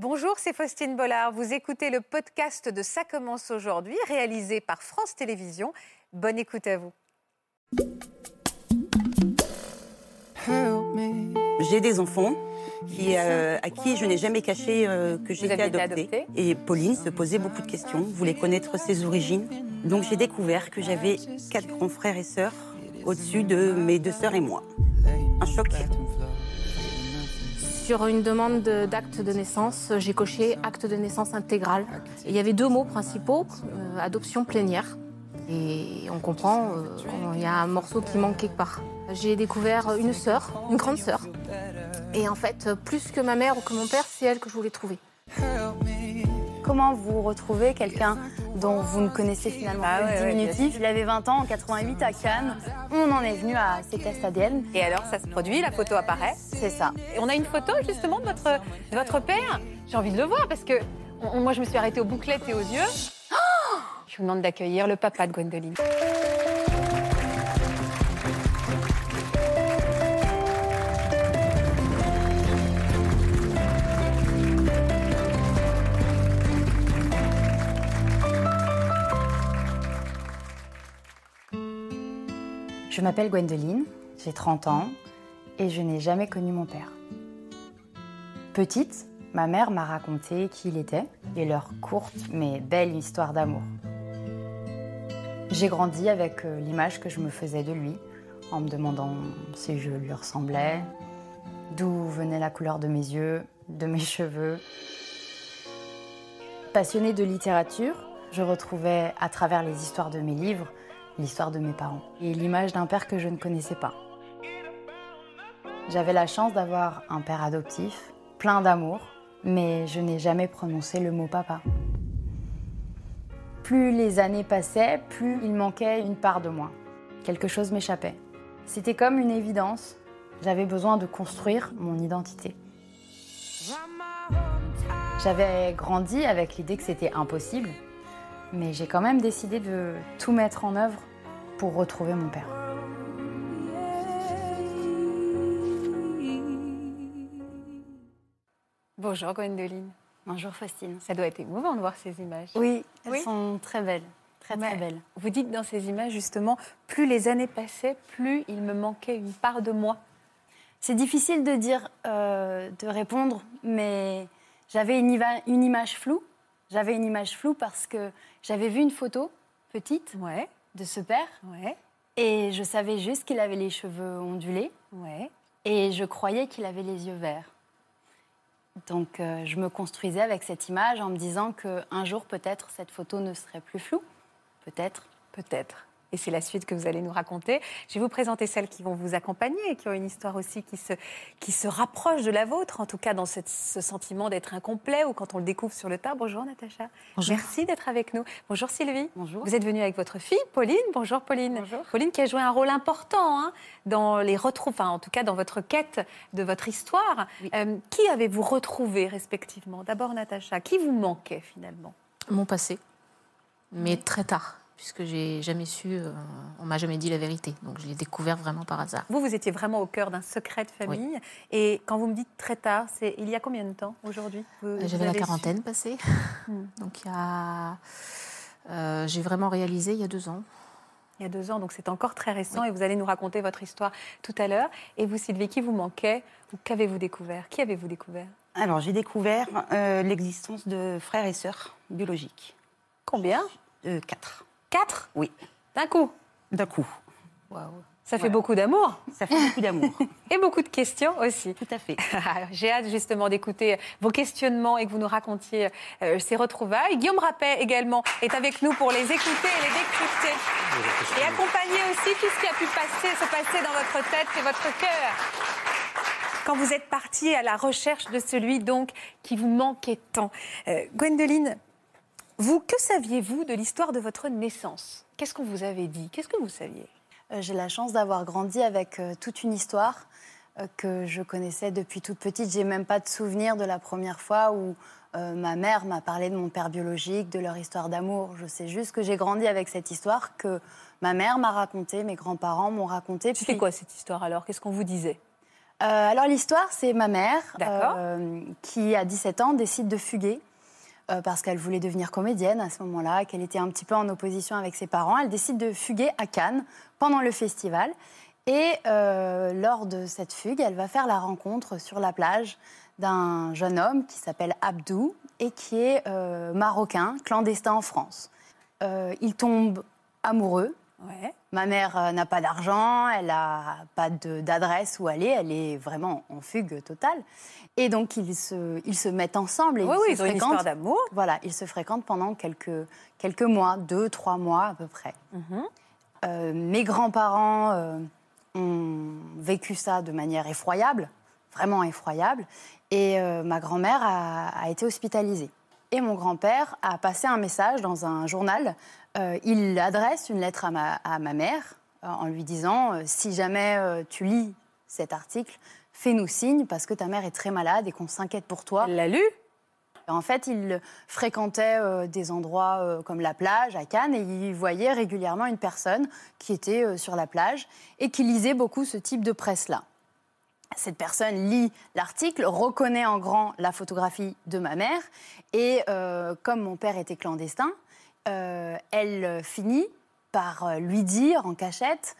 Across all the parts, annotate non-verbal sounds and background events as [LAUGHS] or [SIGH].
Bonjour, c'est Faustine Bollard. Vous écoutez le podcast de Ça commence aujourd'hui, réalisé par France Télévisions. Bonne écoute à vous. J'ai des enfants qui, euh, à qui je n'ai jamais caché euh, que j'étais adoptée. adoptée Et Pauline se posait beaucoup de questions, voulait connaître ses origines. Donc j'ai découvert que j'avais quatre grands frères et sœurs au-dessus de mes deux sœurs et moi. Un choc. Sur une demande de- d'acte de naissance, j'ai coché acte de naissance intégral. Il y avait deux mots principaux, euh, adoption plénière. Et on comprend euh, qu'il y a un morceau qui manque quelque part. J'ai découvert une sœur, une grande sœur. Et en fait, plus que ma mère ou que mon père, c'est elle que je voulais trouver. Comment vous retrouvez quelqu'un dont vous ne connaissez finalement Ah pas ouais, ouais, diminutif Il avait 20 ans en 88 à Cannes. On en est venu à ces tests ADN. Et alors, ça se produit, la photo apparaît. C'est ça. Et on a une photo justement de votre, de votre père. J'ai envie de le voir parce que on- moi, je me suis arrêtée aux bouclettes et aux yeux. Oh je vous demande d'accueillir le papa de Gwendoline. Je m'appelle Gwendoline, j'ai 30 ans et je n'ai jamais connu mon père. Petite, ma mère m'a raconté qui il était et leur courte mais belle histoire d'amour. J'ai grandi avec euh, l'image que je me faisais de lui, en me demandant si je lui ressemblais, d'où venait la couleur de mes yeux, de mes [LAUGHS] cheveux. Passionnée de littérature, je retrouvais à travers les histoires de mes livres l'histoire de mes parents et l'image d'un père que je ne connaissais pas. J'avais la chance d'avoir un père adoptif, plein d'amour, mais je n'ai jamais prononcé le mot papa. Plus les années passaient, plus il manquait une part de moi. Quelque chose m'échappait. C'était comme une évidence. J'avais besoin de construire mon identité. J'avais grandi avec l'idée que c'était impossible, mais j'ai quand même décidé de tout mettre en œuvre pour retrouver mon père. Bonjour Gwendoline. Bonjour Faustine. Ça doit être émouvant de voir ces images. Oui, elles Oui. sont très belles, très très belles. Vous dites dans ces images justement, plus les années passaient, plus il me manquait une part de moi. C'est difficile de dire, euh, de répondre, mais j'avais une, une image floue. J'avais une image floue parce que j'avais vu une photo petite Ouais, de ce père ouais, et je savais juste qu'il avait les cheveux ondulés ouais. et je croyais qu'il avait les yeux verts. Donc euh, je me construisais avec cette image en me disant qu'un jour peut-être cette photo ne serait plus floue. Peut-être. Peut-être. Et c'est la suite que vous allez nous raconter. Je vais vous présenter celles qui vont vous accompagner et qui ont une histoire aussi qui se, qui se rapproche de la vôtre, en tout cas dans cette- ce sentiment d'être incomplet ou quand on le découvre sur le tas. Bonjour Natacha. Bonjour. Merci d'être avec nous. Bonjour Sylvie. Bonjour. Vous êtes venue avec votre fille, Pauline. Bonjour Pauline. Bonjour. Pauline qui a joué un rôle important hein, dans les retrouves, enfin en tout cas dans votre quête de votre histoire. Oui. Euh, qui avez-vous retrouvé respectivement? D'abord Natacha, qui vous manquait finalement? Mon passé, mais très tard, puisque j'ai jamais su, euh, on m'a jamais dit la vérité. Donc je l'ai découvert vraiment par hasard. Vous, vous étiez vraiment au cœur d'un secret de famille. Et quand vous me dites très tard, c'est il y a combien de temps aujourd'hui J'avais la su quarantaine passée. Hmm. [LAUGHS] Donc il y a. euh, j'ai vraiment réalisé il y a deux ans. Il y a deux ans, donc c'est encore très récent. Et vous allez nous raconter votre histoire tout à l'heure. Et vous, Sylvie, qui vous manquait ou qu'avez-vous découvert? Qui avez-vous découvert? Alors j'ai découvert euh, l'existence de frères et sœurs biologiques. Combien? Euh, quatre. Quatre? Oui, D'un coup? D'un coup. Waouh Ça fait Voilà. beaucoup d'amour Ça fait beaucoup d'amour. [LAUGHS] et beaucoup de questions aussi. Tout à fait. [LAUGHS] J'ai hâte justement d'écouter vos questionnements et que vous nous racontiez euh, ces retrouvailles. Guillaume Rappet également est avec nous pour les écouter et les décrypter. Et accompagner aussi tout ce qui a pu passer, se passer dans votre tête et votre cœur. Quand vous êtes parti à la recherche de celui donc qui vous manquait tant. Euh, Gwendoline, vous, que saviez-vous de l'histoire de votre naissance? Qu'est-ce qu'on vous avait dit? Qu'est-ce que vous saviez? Euh, J'ai la chance d'avoir grandi avec euh, toute une histoire euh, que je connaissais depuis toute petite. J'ai même pas de souvenir de la première fois où ma mère m'a parlé de mon père biologique, de leur histoire d'amour. Je sais juste que j'ai grandi avec cette histoire que ma mère m'a racontée, mes grands-parents m'ont racontée. Puis, quoi cette histoire alors? Qu'est-ce qu'on vous disait? Alors l'histoire, c'est ma mère qui, à 17 ans, décide de fuguer euh, parce qu'elle voulait devenir comédienne à ce moment-là, qu'elle était un petit peu en opposition avec ses parents. Elle décide de fuguer à Cannes pendant le festival. Et euh, lors de cette fugue, elle va faire la rencontre sur la plage d'un jeune homme qui s'appelle Abdou et qui est euh, marocain, clandestin en France. Il tombe amoureux. Ouais. Ma mère euh, n'a pas d'argent, elle n'a pas d'adresse où aller, elle est vraiment en fugue totale. Et donc ils se, ils se mettent ensemble et Oui, ils oui, se ils ont une fréquentent. histoire d'amour. Voilà, ils se fréquentent pendant quelques, quelques mois, deux, trois mois à peu près. Mhm. Euh, mes grands-parents euh, ont vécu ça de manière effroyable, vraiment effroyable, et ma grand-mère a, a été hospitalisée. Et mon grand-père a passé un message dans un journal. Euh, il adresse une lettre à ma, à ma mère euh, en lui disant euh, Si jamais tu lis cet article, fais-nous signe parce que ta mère est très malade et qu'on s'inquiète pour toi. Elle l'a lu? En fait, il fréquentait des endroits comme la plage à Cannes et il voyait régulièrement une personne qui était sur la plage et qui lisait beaucoup ce type de presse-là. Cette personne lit l'article, reconnaît en grand la photographie de ma mère et comme mon père était clandestin, euh, elle finit par euh, lui dire en cachette,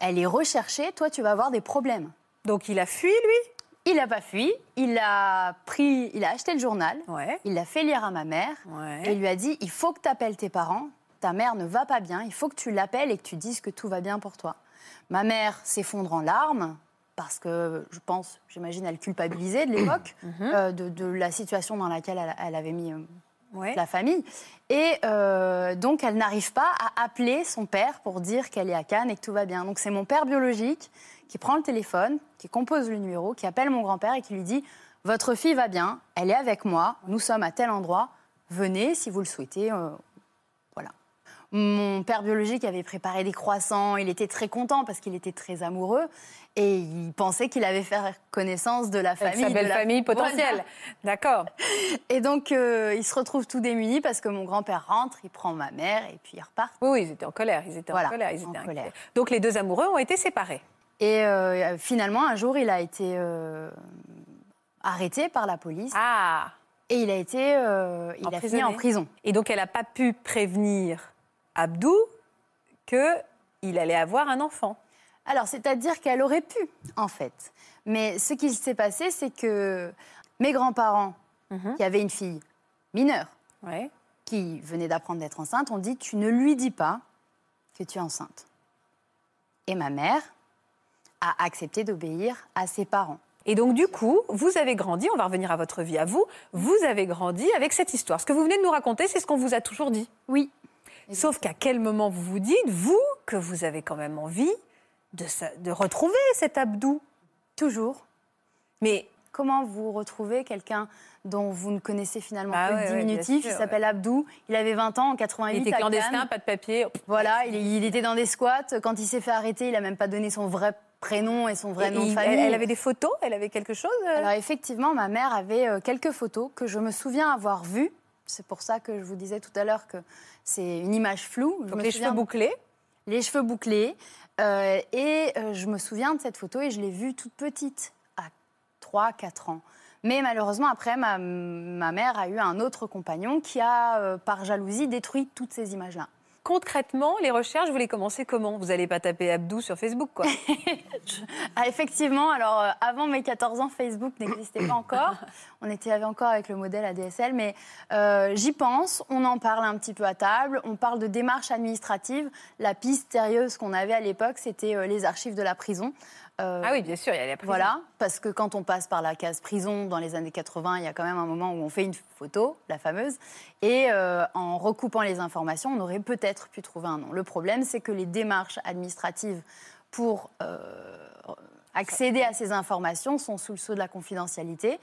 elle est recherchée, toi tu vas avoir des problèmes. Donc il a fui, lui? Il n'a pas fui, il a pris, il a acheté le journal, Ouais. il l'a fait lire à ma mère Ouais. et lui a dit il faut que tu appelles tes parents, ta mère ne va pas bien, il faut que tu l'appelles et que tu dises que tout va bien pour toi. Ma mère s'effondre en larmes parce que je pense, j'imagine, elle culpabilisait de l'époque [COUGHS] euh, de, de la situation dans laquelle elle, elle avait mis La famille. Et euh, donc, elle n'arrive pas à appeler son père pour dire qu'elle est à Cannes et que tout va bien. Donc, c'est mon père biologique qui prend le téléphone, qui compose le numéro, qui appelle mon grand-père et qui lui dit Votre fille va bien, elle est avec moi, nous sommes à tel endroit, venez si vous le souhaitez. euh. Mon père biologique avait préparé des croissants, il était très content parce qu'il était très amoureux et il pensait qu'il avait fait connaissance de la Avec famille. sa de belle la- famille potentielle. D'accord. Et donc, euh, il se retrouve tout démuni parce que mon grand-père rentre, il prend ma mère et puis il repart. Oui, oui, ils étaient en colère. Ils étaient Voilà, en colère. Ils en étaient inquiets. colère. Donc les deux amoureux ont été séparés. Et euh, finalement, un jour, il a été euh, arrêté par la police Ah et il a été, euh, il a fini en prison. Et donc elle n'a pas pu prévenir Abdou qu'il allait avoir un enfant. Alors, c'est-à-dire qu'elle aurait pu, en fait. Mais ce qui s'est passé, c'est que mes grands-parents, Mhm. qui avaient une fille mineure, Ouais. qui venait d'apprendre d'être enceinte, ont dit Tu ne lui dis pas que tu es enceinte. Et ma mère a accepté d'obéir à ses parents. Et donc, du coup, vous avez grandi, on va revenir à votre vie à vous, vous avez grandi avec cette histoire. Ce que vous venez de nous raconter, c'est ce qu'on vous a toujours dit. Oui. Sauf qu'à quel moment vous vous dites, vous, que vous avez quand même envie de, retrouver cet Abdou? Toujours. Mais Comment vous retrouvez quelqu'un dont vous ne connaissez finalement Ah que ouais, le diminutif Il s'appelle Abdou. Il avait 20 ans en 88. il était clandestin, pas de papier. Voilà, il, il était dans des squats. Quand il s'est fait arrêter, il a même pas donné son vrai prénom et son vrai Et nom de il- famille. elle, elle avait des photos? Elle avait quelque chose euh? Alors effectivement, ma mère avait euh, quelques photos que je me souviens avoir vues. C'est pour ça que je vous disais tout à l'heure que c'est une image floue. Je Donc me les souviens- cheveux bouclés les cheveux bouclés. Euh, et euh, je me souviens de cette photo et je l'ai vue toute petite, à 3-4 ans. Mais malheureusement, après, ma, ma mère a eu un autre compagnon qui a, euh, par jalousie, détruit toutes ces images-là. Concrètement, les recherches, vous les commencez comment? Vous n'allez pas taper Abdou sur Facebook, quoi. [LAUGHS] Ah, effectivement, alors euh, avant mes 14 ans, Facebook n'existait pas encore. On était encore avec le modèle ADSL, mais euh, j'y pense, on en parle un petit peu à table, on parle de démarches administratives. La piste sérieuse qu'on avait à l'époque, c'était euh, les archives de la prison. Euh, ah oui, bien sûr, il y a la prison. Voilà, parce que quand on passe par la case prison dans les années 80, il y a quand même un moment où on fait une photo, la fameuse, et euh, en recoupant les informations, on aurait peut-être pu trouver un nom. Le problème, c'est que les démarches administratives pour euh, accéder à ces informations sont sous le sceau de la confidentialité.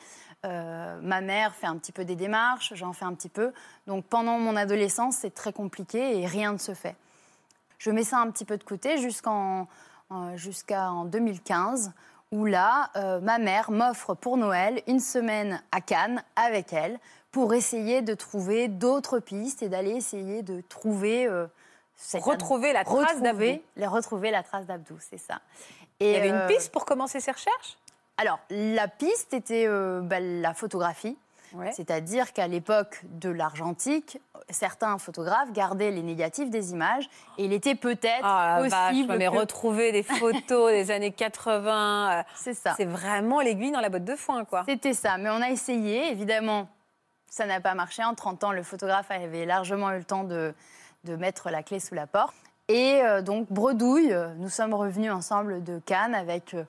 Euh, ma mère fait un petit peu des démarches, j'en fais un petit peu. Donc pendant mon adolescence, c'est très compliqué et rien ne se fait. Je mets ça un petit peu de côté jusqu'en euh, jusqu'en 2015, où là, euh, ma mère m'offre pour Noël une semaine à Cannes avec elle pour essayer de trouver d'autres pistes et d'aller essayer de trouver euh, cette- Retrouver la trace retrouver, d'Abdou. les- retrouver la trace d'Abdou, c'est ça. Il Et y avait euh, une piste pour commencer ces recherches? Alors, la piste était bah, la photographie. Ouais. C'est-à-dire qu'à l'époque de l'argentique, certains photographes gardaient les négatifs des images et il était peut-être Ah vache, possible mais que- retrouver des photos [LAUGHS] des années 80, euh, C'est ça. c'est vraiment l'aiguille dans la botte de foin, quoi. C'était ça. Mais on a essayé, évidemment, ça n'a pas marché. En 30 ans, le photographe avait largement eu le temps de, de mettre la clé sous la porte. Et euh, donc, bredouille, nous sommes revenus ensemble de Cannes avec euh,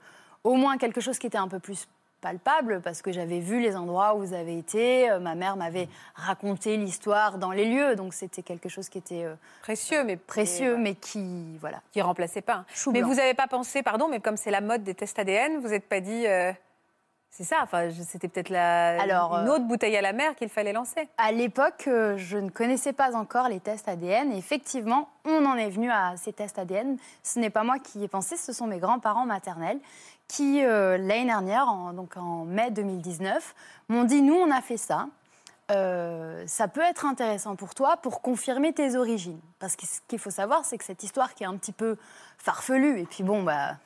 au moins quelque chose qui était un peu plus palpable parce que j'avais vu les endroits où vous avez été. Euh, ma mère m'avait raconté l'histoire dans les lieux. Donc, c'était quelque chose qui était euh, Précieux, mais précieux, mais qui, voilà. qui remplaçait pas. Chou mais blanc. vous n'avez pas pensé, pardon, mais comme c'est la mode des tests ADN, vous n'êtes pas dit. euh, c'est ça, enfin, c'était peut-être la, Alors, une autre bouteille à la mer qu'il fallait lancer. À l'époque, je ne connaissais pas encore les tests ADN. Et effectivement, on en est venu à ces tests ADN. Ce n'est pas moi qui y ai pensé, ce sont mes grands-parents maternels qui, euh, l'année dernière, en, donc en mai 2019, m'ont dit, nous, on a fait ça. Euh, ça peut être intéressant pour toi pour confirmer tes origines. Parce que ce qu'il faut savoir, c'est que cette histoire qui est un petit peu farfelue, et puis bon, bah,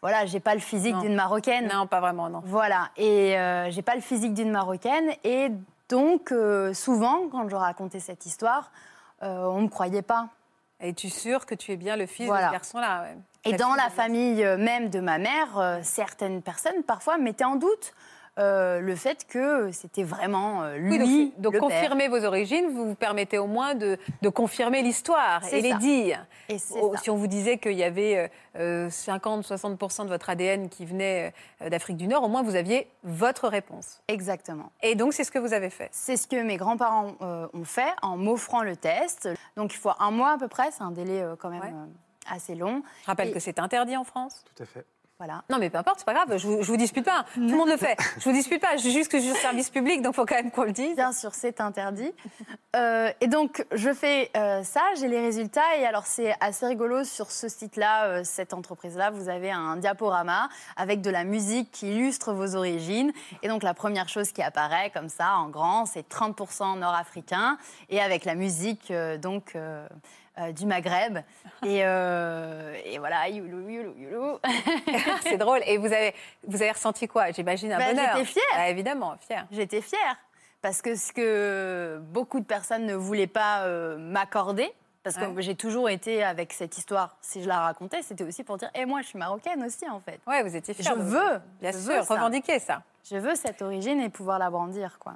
voilà, j'ai pas le physique d'une marocaine. Non, pas vraiment, non. Voilà, et euh, j'ai pas le physique d'une marocaine, et donc euh, souvent, quand je racontais cette histoire, on ne me croyait pas. Es-tu sûre que tu es bien le fils Voilà. de ce garçon-là ouais. Et dans la famille euh, même de ma mère, euh, certaines personnes parfois mettaient en doute euh, le fait que c'était vraiment euh, lui. Oui, donc, confirmer vos origines, vous vous permettez au moins de, de confirmer l'histoire et les dire. Et Oh, si on vous disait qu'il y avait euh, 50-60% de votre ADN qui venait d'Afrique du Nord, au moins vous aviez votre réponse. Exactement. Et donc c'est ce que vous avez fait. C'est ce que mes grands-parents ont fait en m'offrant le test. Donc il faut un mois à peu près, c'est un délai quand même Ouais. Assez long. Je rappelle Et- que c'est interdit en France. Tout à fait. Voilà. Non, mais peu importe, c'est pas grave, je vous, je vous dispute pas. [LAUGHS] Tout le monde le fait. Je vous dispute pas, je dis juste que je suis au service public, donc il faut quand même qu'on le dise. Bien sûr, c'est interdit. Euh, et donc, je fais euh, ça, j'ai les résultats. Et alors, c'est assez rigolo sur ce site-là, euh, cette entreprise-là. Vous avez un diaporama avec de la musique qui illustre vos origines. Et donc, la première chose qui apparaît comme ça, en grand, c'est 30% nord-africain. Et avec la musique, euh, donc. Euh, du Maghreb. Et, euh, et voilà, youlou, youlou, youlou. [LAUGHS] c'est drôle. Et vous avez, vous avez ressenti quoi? J'imagine un Ben, bonheur. j'étais fière. Ah, évidemment, fière. J'étais fière. Parce que ce que beaucoup de personnes ne voulaient pas euh, m'accorder, parce que Ouais. j'ai toujours été avec cette histoire, si je la racontais, c'était aussi pour dire, et moi je suis marocaine aussi en fait. Ouais, vous étiez fière. Je veux, Bien je sûr, veux ça. revendiquer ça. Je veux cette origine et pouvoir la brandir, quoi.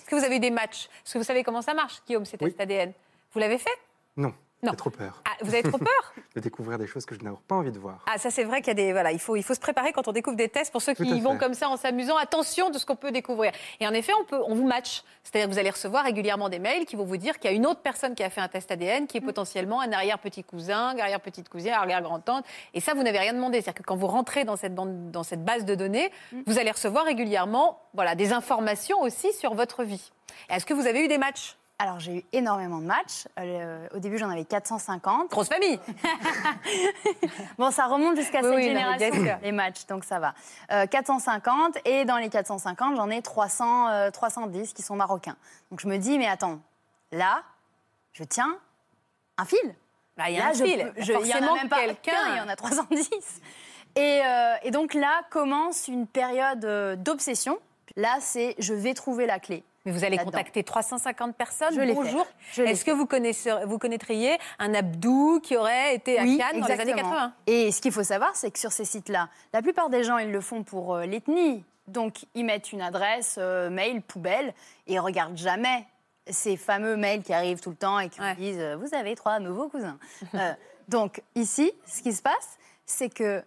Est-ce que vous avez eu des matchs Est-ce que vous savez comment ça marche, Guillaume, ces Oui. tests ADN Vous l'avez fait? Non, Non. j'ai trop peur ah, Vous avez trop peur [LAUGHS] de découvrir des choses que je n'ai pas envie de voir. Ah, ça c'est vrai qu'il y a des voilà, il faut il faut se préparer quand on découvre des tests pour ceux qui Tout à y vont comme ça en s'amusant. Attention de ce qu'on peut découvrir. Et en effet, on peut on vous match, c'est-à-dire que vous allez recevoir régulièrement des mails qui vont vous dire qu'il y a une autre personne qui a fait un test ADN qui est potentiellement un arrière petit cousin, arrière petite cousine, arrière grand tante. Et ça vous n'avez rien demandé, c'est-à-dire que quand vous rentrez dans cette bande dans cette base de données, vous allez recevoir régulièrement voilà des informations aussi sur votre vie. Est-ce que vous avez eu des matchs? Alors j'ai eu énormément de matchs. Euh, au début j'en avais 450. Grosse famille. [LAUGHS] Bon, ça remonte jusqu'à Oui, cette oui, non, génération, sûr. les matchs, donc ça va. Euh, 450, et dans les 450, j'en ai 300, euh, 310 qui sont marocains. Donc je me dis, mais attends, là, je tiens un fil. Bah, il y a Là, un je fil. je- Il y en a même pas quelqu'un. qu'un, il y en a 310. Et, euh, et donc là commence une période euh, d'obsession. Là, c'est je vais trouver la clé. Mais vous allez contacter 350 personnes. Je Bonjour. Est-ce que vous, connaissez, vous connaîtriez un Abdou qui aurait été à Oui, Cannes dans les années exactement. 80 Et ce qu'il faut savoir, c'est que sur ces sites-là, la plupart des gens, ils le font pour euh, l'ethnie. Donc, ils mettent une adresse euh, mail poubelle et ils regardent jamais ces fameux mails qui arrivent tout le temps et qui Ouais. disent euh, Vous avez trois nouveaux cousins. Donc, ici, ce qui se passe, c'est que.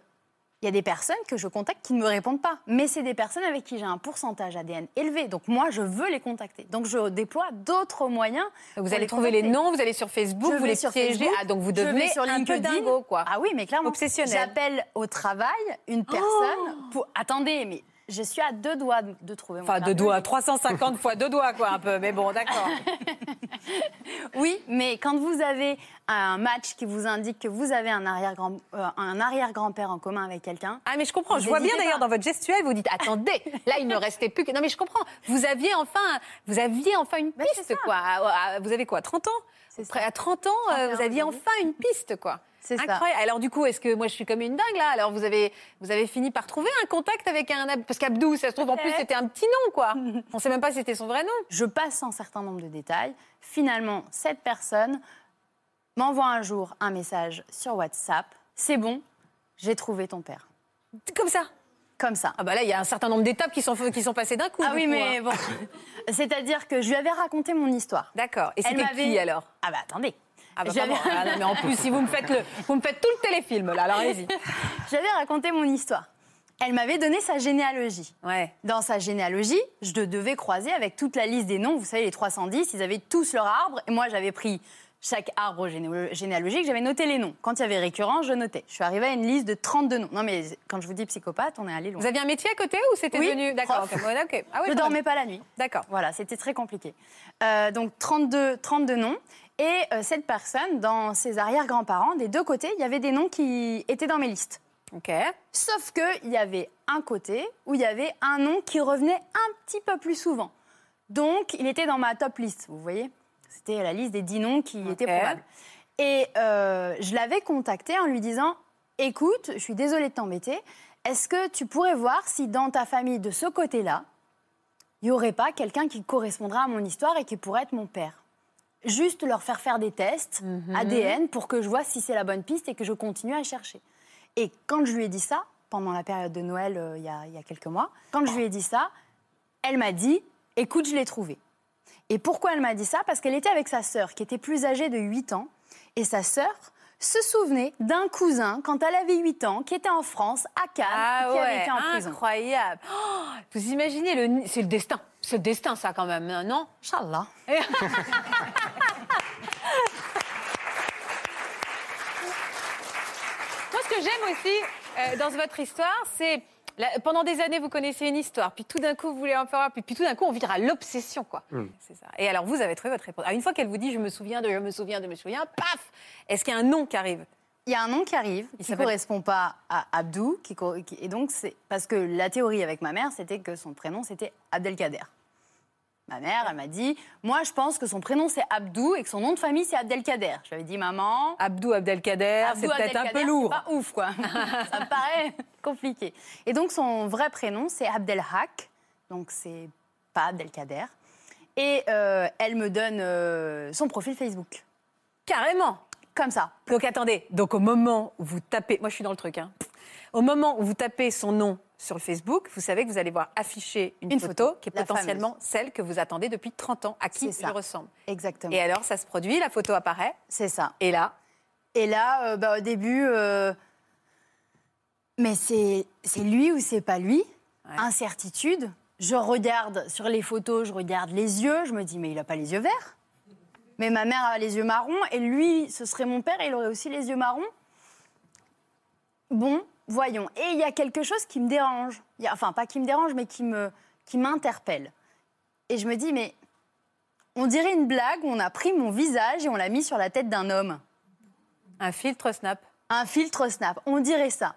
Il y a des personnes que je contacte qui ne me répondent pas. Mais c'est des personnes avec qui j'ai un pourcentage ADN élevé. Donc moi, je veux les contacter. Donc je déploie d'autres moyens. Vous allez les trouver les noms, vous allez sur Facebook, Je vous les sur piégez. Facebook, Ah, donc vous devenez sur un peu dingo, quoi. Ah oui, mais clairement. Obsessionnel. J'appelle au travail une personne pour. Attendez, mais je suis à deux doigts de, trouver mon Enfin, deux doigts, 350 fois deux doigts, quoi, un peu. Mais bon, d'accord. [LAUGHS] Oui, mais quand vous avez un match qui vous indique que vous avez un arrière-grand, euh, un arrière-grand-père en commun avec quelqu'un. Ah, mais je comprends. Je vois bien d'ailleurs dans votre gestuelle, vous dites attendez, là, il ne restait plus que. Non, mais je comprends. Vous aviez enfin, vous aviez enfin une Ben, c'est piste, quoi. Ah, ah, Vous avez quoi, 30 ans? Après, À 30 ans, euh, 31 vous aviez enfin une piste, quoi. C'est ça. Incroyable. Alors du coup, est-ce que moi je suis comme une dingue là? Alors vous avez vous avez fini par trouver un contact avec un parce qu'Abdou, ça se trouve en plus c'était un petit nom quoi. [LAUGHS] On sait même pas si c'était son vrai nom. Je passe un certain nombre de détails. Finalement, cette personne m'envoie un jour un message sur WhatsApp. C'est bon, j'ai trouvé ton père. Comme ça? Comme ça. Ah bah là, il y a un certain nombre d'étapes qui sont qui sont passées d'un coup. Ah oui, coup, mais hein. bon. [LAUGHS] C'est-à-dire que je lui avais raconté mon histoire. D'accord. Et c'était qui alors? Ah bah attendez. Ah bah Je lui avais- pardon. Ah [LAUGHS] non, mais en plus si vous me faites le vous me faites tout le téléfilm là, alors allez-y. [LAUGHS] J'avais raconté mon histoire. Elle m'avait donné sa généalogie. Ouais. Dans sa généalogie, je devais croiser avec toute la liste des noms. Vous savez, les 310, ils avaient tous leur arbre. Et moi, j'avais pris chaque arbre géné- généalogique, j'avais noté les noms. Quand il y avait récurrence, je notais. Je suis arrivée à une liste de 32 noms. Non, mais quand je vous dis psychopathe, on est allé loin. Vous aviez un métier à côté ou c'était Oui, devenu d'accord prof. ok, ouais, ok. Ah ouais, je dormais même. pas la nuit. D'accord. Voilà, c'était très compliqué. Euh, donc 32, 32 noms. Et euh, cette personne, dans ses arrière-grands-parents, des deux côtés, il y avait des noms qui étaient dans mes listes. Ok. Sauf qu'il y avait un côté où il y avait un nom qui revenait un petit peu plus souvent. Donc, il était dans ma top liste, vous voyez C'était la liste des 10 noms qui étaient probables. Et euh, je l'avais contacté en lui disant Écoute, je suis désolée de t'embêter. Est-ce que tu pourrais voir si dans ta famille, de ce côté-là, il n'y aurait pas quelqu'un qui correspondra à mon histoire et qui pourrait être mon père? Juste leur faire faire des tests ADN pour que je vois si c'est la bonne piste et que je continue à chercher. Et quand je lui ai dit ça, pendant la période de Noël, euh, il y, a, il y a quelques mois, quand je lui ai dit ça, elle m'a dit Écoute, je l'ai trouvé. Et pourquoi elle m'a dit ça? Parce qu'elle était avec sa sœur, qui était plus âgée de 8 ans. Et sa sœur se souvenait d'un cousin, quand elle avait 8 ans, qui était en France, à Cannes, Ah qui avait ouais, été en prison. incroyable. Oh, vous imaginez le c'est le destin. C'est le destin ça quand même, hein, non? Inch'Allah. [LAUGHS] ce que j'aime aussi euh, dans votre histoire, c'est pendant des années, vous connaissez une histoire, puis tout d'un coup, vous voulez en faire, puis, puis tout d'un coup, on vire à l'obsession, quoi. C'est ça. Et alors, vous avez trouvé votre réponse. Ah, une fois qu'elle vous dit, je me souviens de, je me souviens de, je me souviens, paf Est-ce qu'il y a un nom qui arrive? Il y a un nom qui arrive, qui ne correspond pas à Abdou. Qui, co- qui- et donc, c'est parce que la théorie avec ma mère, c'était que son prénom, c'était Abdelkader. Ma mère, elle m'a dit Moi, je pense que son prénom, c'est Abdou et que son nom de famille, c'est Abdelkader. Je lui avais dit Maman. Abdou Abdelkader, Abdou c'est peut-être un peu lourd. C'est pas ouf, quoi. [LAUGHS] Ça me paraît compliqué. Et donc, son vrai prénom, c'est Abdelhak. Donc, c'est pas Abdelkader. Et euh, elle me donne euh, son profil Facebook. Carrément. Comme ça. Donc attendez, donc au moment où vous tapez, moi je suis dans le truc, hein. Au moment où vous tapez son nom sur le Facebook, vous savez que vous allez voir afficher une, Une photo, photo, qui est potentiellement celle que vous attendez depuis 30 ans, à qui ça. ressemble. Exactement. Et alors ça se produit, la photo apparaît, C'est ça. et là, Et là, euh, bah, au début, euh, mais c'est lui ou c'est pas lui? Ouais. Incertitude. Je regarde sur les photos, je regarde les yeux, je me dis, mais il a pas les yeux verts? Mais ma mère a les yeux marrons, et lui, ce serait mon père, et il aurait aussi les yeux marrons? Bon, voyons. Et il y a quelque chose qui me dérange. Il y a- enfin, pas qui me dérange, mais qui me qui m'interpelle. Et je me dis, mais on dirait une blague où on a pris mon visage et on l'a mis sur la tête d'un homme. un filtre Snap. Un filtre Snap, on dirait ça.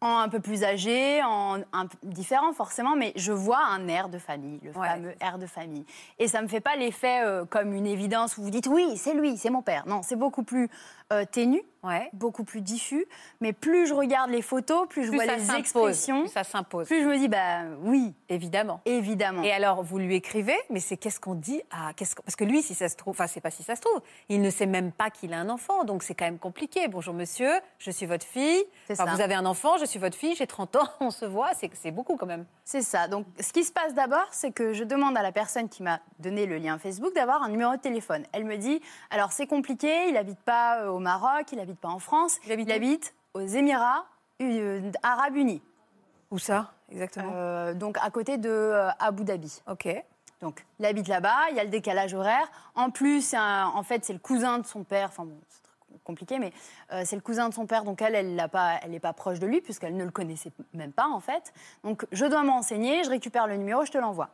En un peu plus âgé, en un peu différent forcément, mais je vois un air de famille, le Ouais. fameux air de famille. Et ça me fait pas l'effet euh, comme une évidence où vous dites oui, c'est lui, c'est mon père. Non, c'est beaucoup plus euh, ténu, Ouais. beaucoup plus diffus. Mais plus je regarde les photos, plus je Plus vois les expressions, plus ça s'impose, plus je me dis bah oui, évidemment. évidemment. Et alors, vous lui écrivez, mais c'est qu'est-ce qu'on dit à qu'est-ce parce que lui, si ça se trouve, enfin, c'est pas si ça se trouve, il ne sait même pas qu'il a un enfant, donc c'est quand même compliqué. Bonjour monsieur, je suis votre fille. C'est Enfin, ça. vous avez un enfant, je suis votre fille, j'ai 30 ans, [LAUGHS] on se voit, c'est beaucoup quand même. C'est ça. Donc, ce qui se passe d'abord, c'est que je demande à la personne qui m'a donné le lien Facebook d'avoir un numéro de téléphone. Elle me dit alors c'est compliqué, il habite pas euh, au Maroc, il habite pas en France, Il habite aux Émirats euh, Arabes Unis, Où ça exactement Euh, donc à côté de euh, Abu Dhabi. Ok. Donc, il habite là-bas, il y a le décalage horaire. En plus, un- en fait, c'est le cousin de son père. Enfin bon, compliqué, mais euh, c'est le cousin de son père. Donc, elle, elle n'est pas, elle pas proche de lui, puisqu'elle ne le connaissait même pas, en fait. Donc, je dois m'enseigner, je récupère le numéro, je te l'envoie.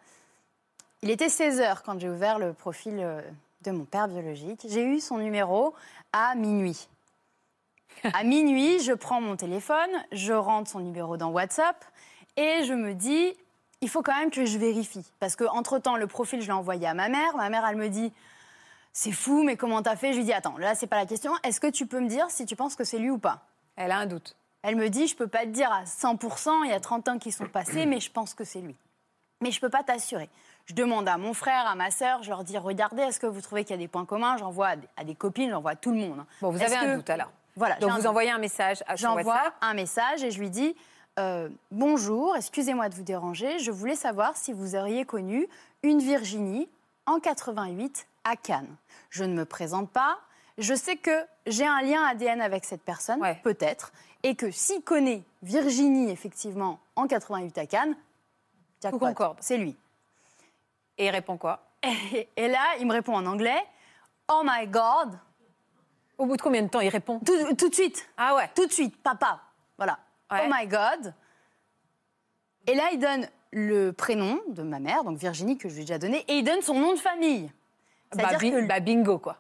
Il était 16 heures quand j'ai ouvert le profil euh, de mon père biologique. J'ai eu son numéro à minuit. À minuit, je prends mon téléphone, je rentre son numéro dans WhatsApp et je me dis, il faut quand même que je vérifie. Parce qu'entre-temps, le profil, je l'ai envoyé à ma mère. Ma mère, elle me dit, c'est fou, mais comment t'as fait? Je lui dis, attends, là, c'est pas la question. Est-ce que tu peux me dire si tu penses que c'est lui ou pas? Elle a un doute. Elle me dit, je peux pas te dire à 100%, il y a 30 ans qui sont passés, mais je pense que c'est lui. Mais je peux pas t'assurer. Je demande à mon frère, à ma sœur, je leur dis, regardez, est-ce que vous trouvez qu'il y a des points communs? J'envoie à des- à des copines, j'envoie à tout le monde. Bon, vous avez un doute alors? Voilà. Donc un vous envoyez un message à son J'envoie un message et je lui dis euh, Bonjour, excusez-moi de vous déranger. Je voulais savoir si vous auriez connu une Virginie en 88 à Cannes. Je ne me présente pas. Je sais que j'ai un lien ADN avec cette personne, Ouais. peut-être, et que s'il connaît Virginie, effectivement, en 88 à Cannes, concorde. c'est lui. Et il répond quoi? Et, [LAUGHS] et là, il me répond en anglais Oh my God Au bout de combien de temps il répond? Tout, tout de suite Ah ouais. tout de suite, papa. Voilà. Ouais. Oh my God. Et là, il donne le prénom de ma mère, donc Virginie, que je lui ai déjà donné, et il donne son nom de famille. Bah, que- bah, bingo quoi.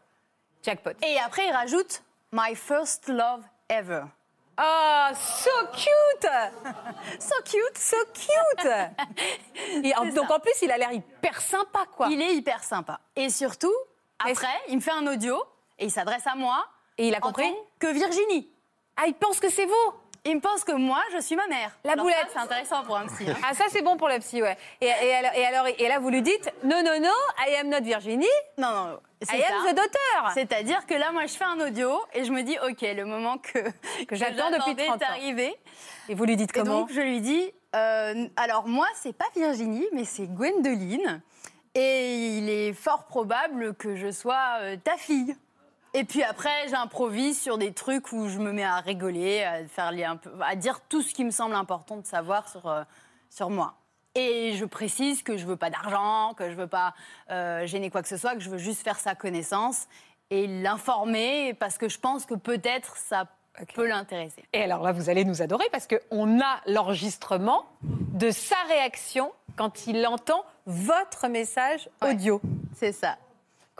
Jackpot. Et après, il rajoute My first love ever. Ah, so cute [LAUGHS] So cute. So cute [LAUGHS] Et en- Donc en plus, il a l'air hyper sympa quoi. Il est hyper sympa. Et surtout, après, il me fait un audio et il s'adresse à moi. Et il a compris que Virginie. Ah, il pense que c'est vous Il me pense que moi, je suis ma mère. La Alors boulette. C'est intéressant pour un psy. hein. Ah, ça c'est bon pour la psy, ouais. Et, et alors, et, alors- et là, vous lui dites Non, non, non, I am not Virginie, Non, non, c'est I am ça. the daughter C'est-à-dire que là, moi, je fais un audio et je me dis, OK, le moment que, Que j'attends depuis j'attendais 30 est ans. arrivé. Et vous lui dites Et comment donc, je lui dis, euh, alors moi, c'est pas Virginie, mais c'est Gwendoline. Et il est fort probable que je sois euh, ta fille. Et puis après, j'improvise sur des trucs où je me mets à rigoler, à, faire les- un peu, à dire tout ce qui me semble important de savoir sur, euh, sur moi. Et je précise que je veux pas d'argent, que je veux pas euh, gêner quoi que ce soit, que je veux juste faire sa connaissance et l'informer parce que je pense que peut-être ça peut l'intéresser. Et alors là, vous allez nous adorer parce qu'on a l'enregistrement de sa réaction quand il entend votre message Ouais. audio. C'est ça.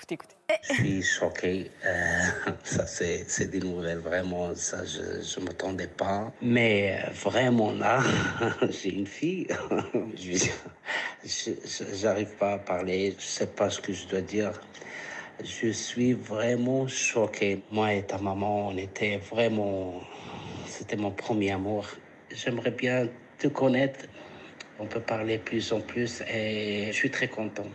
Je suis choqué. Euh, [LAUGHS] ça, c'est c'est des nouvelles, vraiment. Ça, je ne m'attendais pas. Mais euh, vraiment, là, [LAUGHS] j'ai une fille. [LAUGHS] Je n'arrive pas à parler. Je ne sais pas ce que je dois dire. Je suis vraiment choqué. Moi et ta maman, on était vraiment... C'était mon premier amour. J'aimerais bien te connaître. On peut parler plus en plus et je suis très content.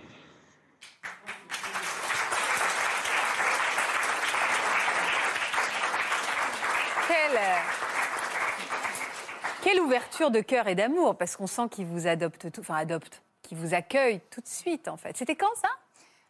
Quelle, euh, quelle ouverture de cœur et d'amour parce qu'on sent qu'il vous adopte tout, enfin adopte, qu'il vous accueille tout de suite en fait. C'était quand ça?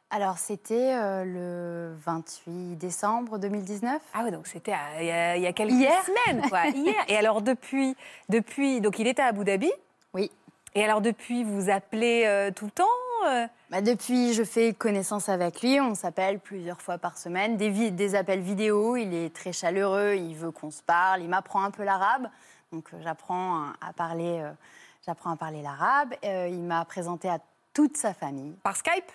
Alors, c'était euh, le 28 décembre 2019. Ah oui, donc c'était à- il y, a- il y a quelques Hier. semaines, quoi. [LAUGHS] Hier. Et alors depuis, depuis, donc il était à Abu Dhabi? Oui. Et alors depuis, vous appelez euh, tout le temps euh? Bah, depuis, je fais connaissance avec lui. On s'appelle plusieurs fois par semaine. Des, des appels vidéo. Il est très chaleureux. Il veut qu'on se parle. Il m'apprend un peu l'arabe. Donc, euh, j'apprends à- parler, euh, j'apprends à parler l'arabe. Euh, il m'a présenté à toute sa famille. par Skype?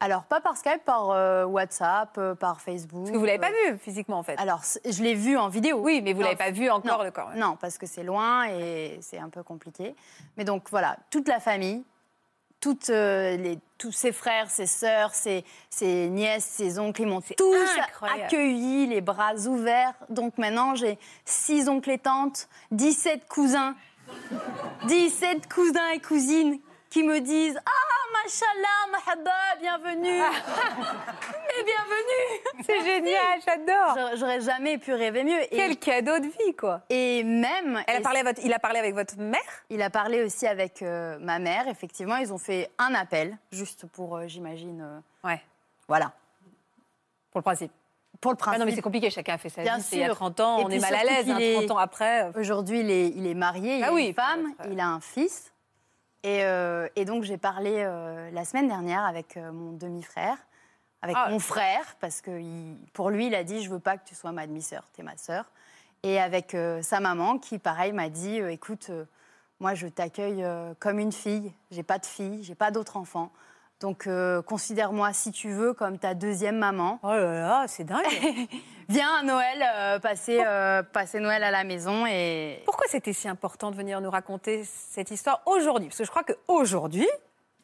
Alors, pas par Skype, par euh, WhatsApp, euh, par Facebook. Parce que vous l'avez pas vu physiquement en fait. Alors, je l'ai vu en vidéo. oui, mais vous Non, l'avez pas vu encore non, le corps. Non, parce que c'est loin et c'est un peu compliqué. Mais donc voilà, toute la famille, toutes, euh, les, tous ses frères, ses sœurs, ses, ses nièces, ses oncles, ils m'ont tous incroyable. accueillis, les bras ouverts. Donc maintenant, j'ai six oncles et tantes, 17 cousins, [LAUGHS] 17 cousins et cousines qui me disent Ah, mashallah, mahaba, bienvenue [LAUGHS] Et bienvenue C'est génial, j'adore. J'aurais- jamais pu rêver mieux. Et, Quel cadeau de vie quoi. et même. Elle a et parlé à votre, il a parlé avec votre mère? Il a parlé aussi avec euh, ma mère, effectivement. Ils ont fait un appel, juste pour, euh, j'imagine. euh, Ouais. voilà. Pour le principe. Pour le Ah principe. non mais c'est compliqué, chacun a fait sa Bien vie. c'est Il y a sûr. 30 ans, Et on est mal à l'aise. hein, est- 30 ans après. Aujourd'hui, il est, il est marié, il Ah a oui, une femme, il a un fils. Et, euh, et donc, j'ai parlé euh, la semaine dernière avec euh, mon demi-frère, avec Ah. mon frère, parce que il- pour lui, il a dit Je veux pas que tu sois ma demi-sœur, tu es ma sœur. Et avec sa maman, qui, pareil, m'a dit Écoute, moi, je t'accueille comme une fille. J'ai pas de fille, j'ai pas d'autres enfants. Donc, euh, considère-moi, si tu veux, comme ta deuxième maman. Oh là là, c'est dingue. [LAUGHS] Viens à Noël, euh, passer, euh, passer Noël à la maison et, Pourquoi c'était si important de venir nous raconter cette histoire aujourd'hui? Parce que je crois qu'aujourd'hui,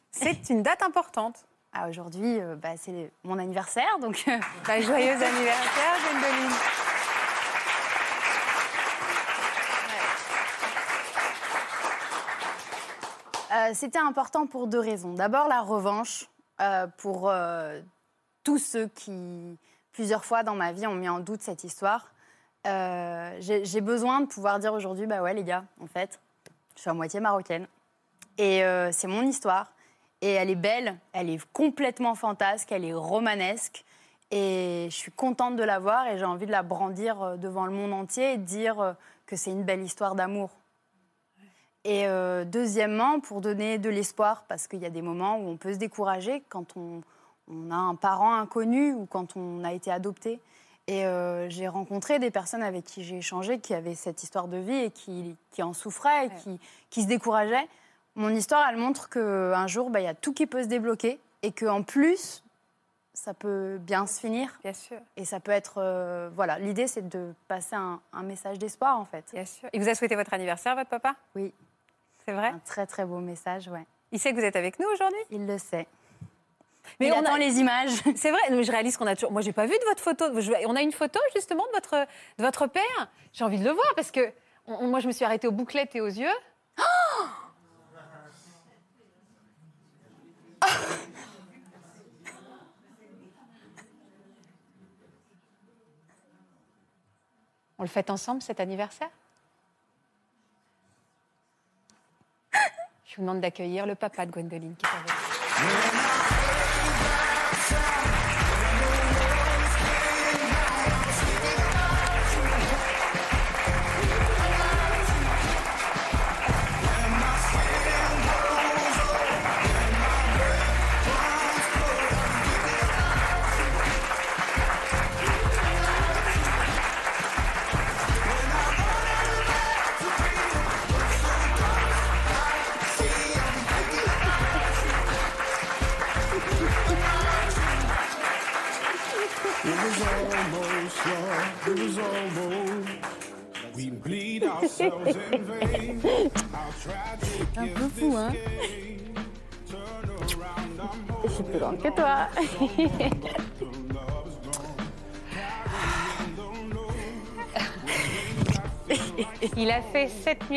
c'est une date importante. Ah, Aujourd'hui, euh, bah, c'est mon anniversaire, donc euh, [LAUGHS] Bah, joyeux anniversaire, Gwendoline. Euh, C'était important pour deux raisons. D'abord, la revanche pour tous ceux qui, plusieurs fois dans ma vie, ont mis en doute cette histoire. Euh, J'ai besoin de pouvoir dire aujourd'hui, bah ouais, les gars, en fait, je suis à moitié marocaine. Et euh, c'est mon histoire. Et elle est belle, elle est complètement fantasque, elle est romanesque. Et je suis contente de la voir et j'ai envie de la brandir euh, devant le monde entier et de dire que c'est une belle histoire d'amour. Et deuxièmement, pour donner de l'espoir, parce qu'il y a des moments où on peut se décourager quand on, on a un parent inconnu ou quand on a été adopté. Et euh, j'ai rencontré des personnes avec qui j'ai échangé qui avaient cette histoire de vie et qui, qui en souffraient et qui, qui se décourageaient. Mon histoire, elle montre qu'un jour, bah, il y a tout qui peut se débloquer et qu'en plus, ça peut bien se finir. Bien sûr, Et ça peut être. euh, voilà, l'idée, c'est de passer un, un message d'espoir, en fait. bien sûr. Il vous a souhaité votre anniversaire, votre papa? Oui, C'est vrai? Un très, très beau message, ouais. Il sait que vous êtes avec nous aujourd'hui? Il le sait. Mais il on attend a- les images. [LAUGHS] C'est vrai, mais je réalise qu'on a toujours. Moi, j'ai pas vu de votre photo. On a une photo justement de votre, de votre père. J'ai envie de le voir parce que on- moi, je me suis arrêtée aux bouclettes et aux yeux. [GASPS] On le fête ensemble cet anniversaire? Je vous demande d'accueillir le papa de Gwendoline qui est avec nous.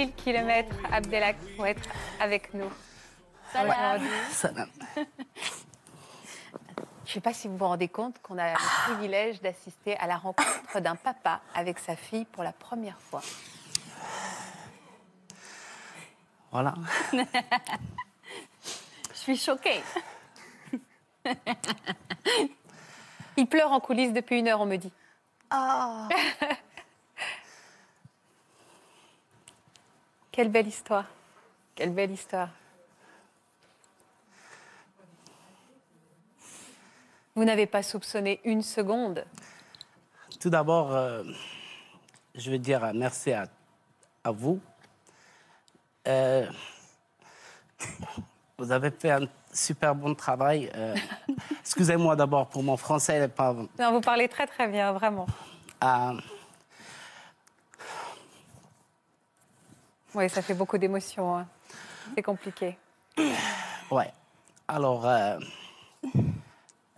1000 km, Abdelak, pour être avec nous. Salam. Salam. Je ne sais pas si vous vous rendez compte qu'on a le privilège d'assister à la rencontre d'un papa avec sa fille pour la première fois. Voilà. [LAUGHS] Je suis choquée. Il pleure en coulisses depuis une heure, on me dit. Oh. [LAUGHS] Quelle belle histoire. Quelle belle histoire. Vous n'avez pas soupçonné une seconde. Tout d'abord, euh, je veux dire merci à, à vous. Euh, [LAUGHS] vous avez fait un super bon travail. Euh, [LAUGHS] Excusez-moi d'abord pour mon français. n'est Pas, Non, vous parlez très très bien, vraiment. Oui, ça fait beaucoup d'émotions. hein. C'est compliqué. [CLEARS THROAT] ouais. Alors, euh,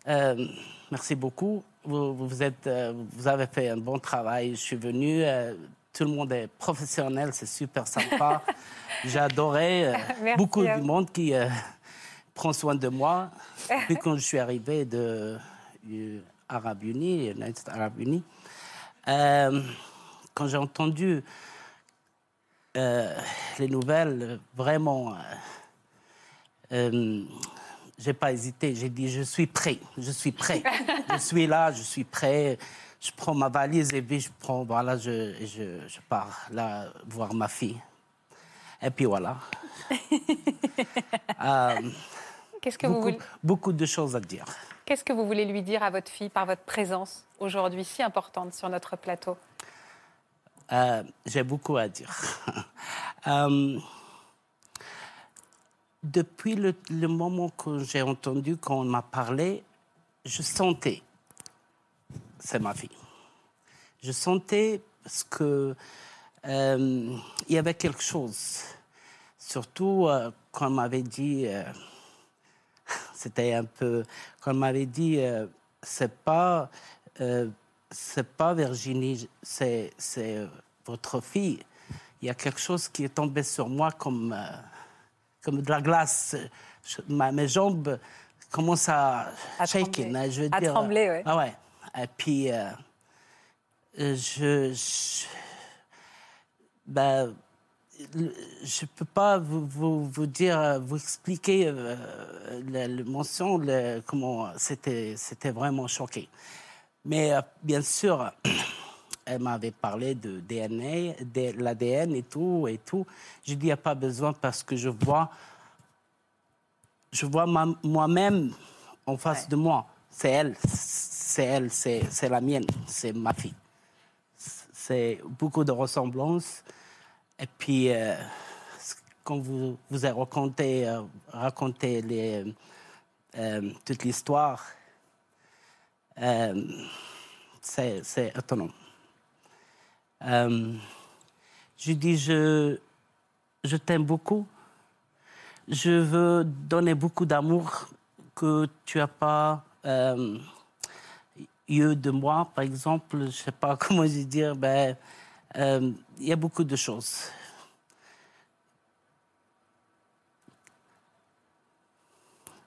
euh, merci beaucoup. Vous, vous, êtes, euh, vous avez fait un bon travail. Je suis venu. euh, tout le monde est professionnel. C'est super sympa. [LAUGHS] J'ai adoré. beaucoup du vous. monde qui prend soin de moi. [LAUGHS] Puis quand je suis arrivé de du Arabes Unis, United Arab Unis, euh, quand j'ai entendu euh, les nouvelles, vraiment, euh, euh, j'ai pas hésité. J'ai dit, je suis prêt, je suis prêt. [LAUGHS] je suis là, je suis prêt. Je prends ma valise et puis je prends, voilà, je, je, je pars là voir ma fille. Et puis voilà. [LAUGHS] Euh, Qu'est-ce que, vous voulez, beaucoup de choses à dire. qu'est-ce que vous voulez lui dire à votre fille par votre présence aujourd'hui si importante sur notre plateau? Euh, j'ai beaucoup à dire. [LAUGHS] Euh, depuis le, moment que j'ai entendu qu'on m'a parlé, je sentais, c'est ma fille. Je sentais parce que euh, il y avait quelque chose. Surtout quand on m'avait dit, [LAUGHS] c'était un peu, comme m'avait dit, c'est pas, c'est pas Virginie, c'est, votre fille. Il y a quelque chose qui est tombé sur moi comme, euh, comme de la glace. Je- ma- mes jambes commencent à, À shaking, trembler. je veux À dire. trembler, ouais. Ah ouais. Et puis, euh, je, je, ben, je peux pas vous, vous, vous dire, vous expliquer euh, le- le- comment c'était, c'était vraiment choqué. Mais euh, bien sûr, [CLEARS THROAT] elle m'avait parlé de DNA, de l'ADN et tout et tout. Je dis il n'y a pas besoin parce que je vois, je vois moi-même en face de moi. C'est elle, c'est elle, c'est, c'est la mienne, c'est ma fille. C'est beaucoup de ressemblances. Et puis, euh, quand vous, vous avez raconté, euh, raconté les, euh, toute l'histoire, euh, c'est, étonnant. Euh, je dis, je, je t'aime beaucoup. Je veux donner beaucoup d'amour que tu n'as pas euh, eu de moi, par exemple. Je ne sais pas [LAUGHS] comment je dire. Ben, euh, il y a beaucoup de choses.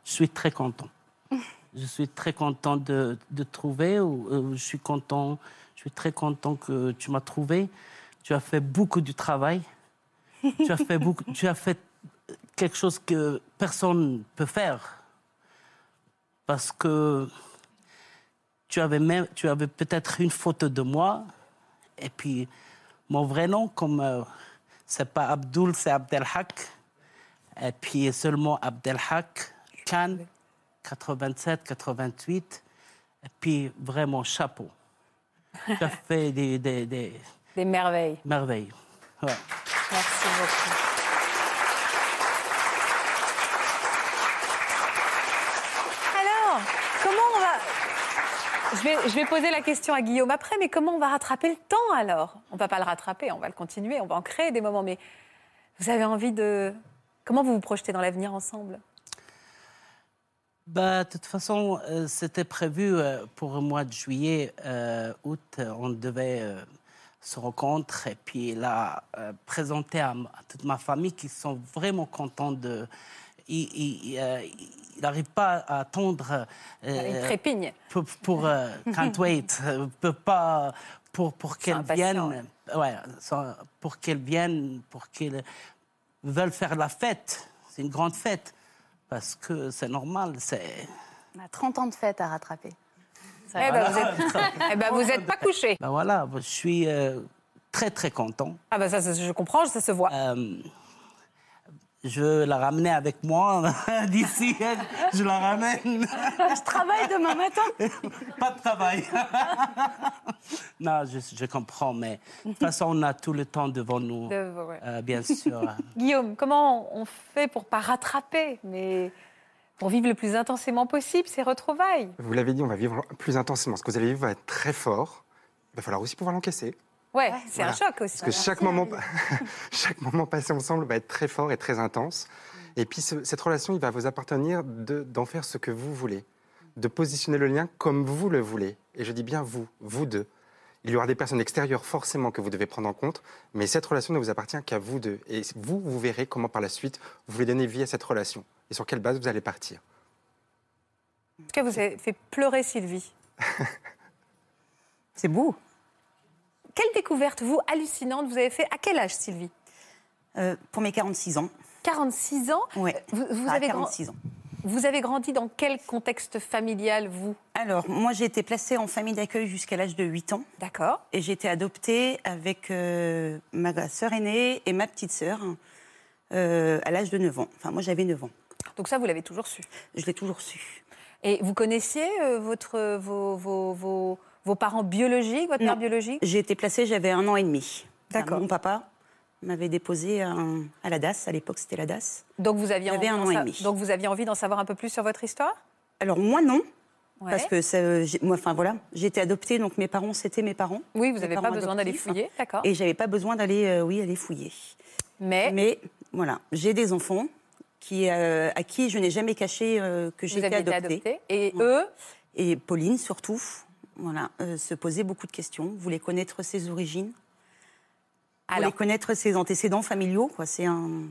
Je suis très content. [LAUGHS] Je suis très content de, de trouver. ou- ou Je suis content. Je suis très content que tu m'as trouvé. Tu as fait beaucoup du travail. [LAUGHS] tu as fait beaucoup. Tu as fait quelque chose que personne ne peut faire. Parce que tu avais, même, tu avais peut-être une photo de moi. Et puis, mon vrai nom, comme euh, c'est pas Abdul, c'est Abdelhak. Et puis seulement Abdelhak, Khan, 87, 88. Et puis, vraiment, chapeau. Tu as [LAUGHS] fait des, des, des Des merveilles. merveilles. Ouais. Merci beaucoup. Alors, comment on va... Je vais, je vais poser la question à Guillaume après, mais comment on va rattraper le temps alors? On va pas le rattraper, on va le continuer, on va en créer des moments, mais vous avez envie de... Comment vous vous projetez dans l'avenir ensemble? Bah, de toute façon, euh, c'était prévu euh, pour le mois de juillet, euh, août. On devait se rencontrer et puis là, présenter à, à toute ma famille qui sont vraiment contents de. Il n'arrive pas à attendre. euh, Une trépigne. pour, pour [LAUGHS] can't wait, peut pas pour pour qu'elles impatient, viennent, ouais, pour qu'elles viennent, pour qu'elles veulent faire la fête. C'est une grande fête parce que c'est normal, c'est. On a 30 ans de fête à rattraper. Eh ben, vous êtes, eh ben, vous êtes pas couché. Ben voilà, je suis euh, très très content. Ah ben ça, ça, je comprends, ça se voit. Euh, je veux la ramener avec moi [LAUGHS] d'ici. Je la ramène. [LAUGHS] Je travaille demain matin. [LAUGHS] Pas de travail. non, je, je comprends, mais de toute façon, on a tout le temps devant nous, De- ouais. euh, bien sûr. Guillaume, comment on fait pour pas rattraper, mais pour vivre le plus intensément possible ces retrouvailles? Vous l'avez dit, on va vivre plus intensément. Ce que vous allez vivre va être très fort. Il va falloir aussi pouvoir l'encaisser. Ouais, c'est Voilà. un choc aussi. Parce que chaque moment, [LAUGHS] chaque moment passé ensemble va être très fort et très intense. Et puis ce- cette relation, il va vous appartenir de- d'en faire ce que vous voulez, de positionner le lien comme vous le voulez. Et je dis bien vous, vous deux. Il y aura des personnes extérieures forcément que vous devez prendre en compte, mais cette relation ne vous appartient qu'à vous deux. Et vous, vous verrez comment par la suite vous voulez donner vie à cette relation et sur quelle base vous allez partir. En tout cas, vous avez fait pleurer Sylvie. [LAUGHS] C'est beau. Quelle découverte, vous, hallucinante, vous avez fait À quel âge, Sylvie? Euh, pour mes 46 ans. 46 ans? Ouais. Vous, vous à avez grand- 46 ans. vous avez grandi dans quel contexte familial, vous? Alors, moi, j'ai été placée en famille d'accueil jusqu'à l'âge de 8 ans. D'accord. Et j'ai été adoptée avec euh, ma sœur aînée et ma petite sœur euh, à l'âge de 9 ans. Enfin, moi, j'avais 9 ans. Donc ça, vous l'avez toujours su? Je l'ai toujours su. Et vous connaissiez euh, votre, vos, vos, vos, vos parents biologiques, votre Non. mère biologique? J'ai été placée, j'avais un an et demi. D'accord. Mon papa m'avait déposée à, à la DAS. À l'époque, c'était la DAS. Donc vous aviez, envie un an et demi. Donc vous aviez envie d'en savoir un peu plus sur votre histoire? Alors, moi, non. Ouais. Parce que ça, j'ai- moi, enfin voilà, j'ai été adoptée, donc mes parents, c'était mes parents. Oui, vous n'avez pas besoin d'aller adoptifs. fouiller, d'accord. Et j'avais pas besoin d'aller, euh, oui, aller fouiller. Mais, Mais voilà, j'ai des enfants qui, euh, à qui je n'ai jamais caché euh, que j'étais adoptée. adopté. Et Ouais. eux, Et Pauline, surtout, voilà, euh, se posait beaucoup de questions, voulait connaître ses origines, voulait alors, connaître ses antécédents familiaux. Quoi. C'est un...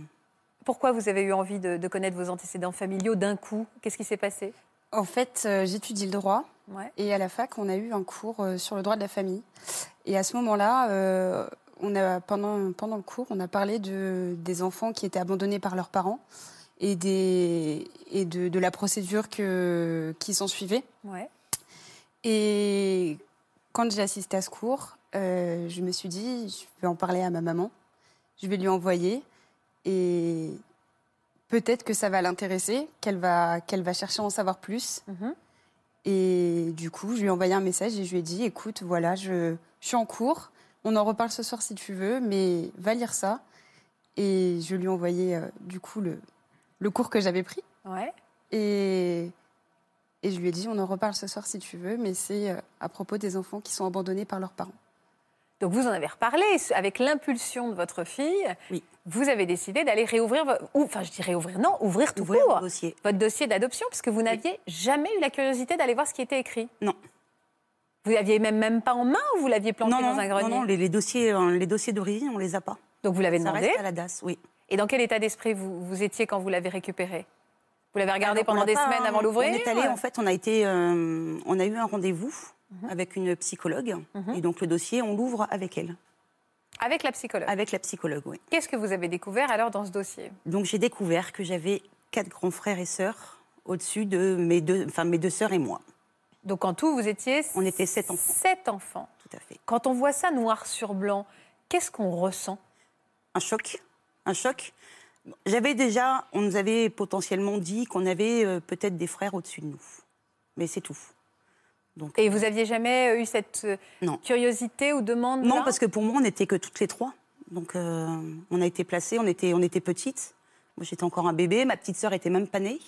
pourquoi vous avez eu envie de, de connaître vos antécédents familiaux d'un coup? Qu'est-ce qui s'est passé? En fait, euh, j'étudie le droit Ouais. et à la fac, on a eu un cours euh, sur le droit de la famille. Et à ce moment-là, euh, on a, pendant, pendant le cours, on a parlé de, des enfants qui étaient abandonnés par leurs parents et, des, et de, de la procédure que, qui s'en suivait. Ouais. Et quand j'ai assisté à ce cours, euh, je me suis dit, je vais en parler à ma maman, je vais lui envoyer et peut-être que ça va l'intéresser, qu'elle va, qu'elle va chercher à en savoir plus. Mhm. Et du coup, je lui ai envoyé un message et je lui ai dit, écoute, voilà, je, je suis en cours, on en reparle ce soir si tu veux, mais va lire ça. Et je lui ai envoyé euh, du coup le, le cours que j'avais pris. Ouais. Et, et je lui ai dit, on en reparle ce soir si tu veux, mais c'est euh, à propos des enfants qui sont abandonnés par leurs parents. Donc vous en avez reparlé avec l'impulsion de votre fille. Oui. Vous avez décidé d'aller réouvrir, ou enfin je dis réouvrir, non, ouvrir tout Ouvrir court dossier. votre dossier d'adoption, puisque vous n'aviez jamais eu la curiosité d'aller voir ce qui était écrit. Non. Vous l'aviez même, même pas en main ou vous l'aviez planté Non, non, dans un grenier non, non, les, les dossiers, euh, les dossiers d'origine, on les a pas. Donc vous l'avez Ça demandé. reste à la DAS, oui. Et dans quel état d'esprit vous, vous étiez quand vous l'avez récupéré? Vous l'avez regardé Alors, pendant des pas, semaines avant l'ouvrir On est allé, en fait, on a été, euh, on a eu un rendez-vous Mhm. avec une psychologue, et donc le dossier, on l'ouvre avec elle, Avec la psychologue. avec la psychologue, oui. Qu'est-ce que vous avez découvert alors dans ce dossier? Donc j'ai découvert que j'avais quatre grands frères et sœurs au-dessus de mes deux, enfin mes deux sœurs et moi. Donc en tout, vous étiez On était sept enfants. Sept enfants. Tout à fait. Quand on voit ça noir sur blanc, qu'est-ce qu'on ressent? Un choc, un choc. J'avais déjà, on nous avait potentiellement dit qu'on avait euh, peut-être des frères au-dessus de nous, mais c'est tout. Donc Et vous aviez jamais eu cette euh, Non. curiosité ou demande non, parce que pour moi, on n'était que toutes les trois. Donc euh, on a été placés, on était, on était petites. Moi, j'étais encore un bébé. Ma petite sœur était même pas née.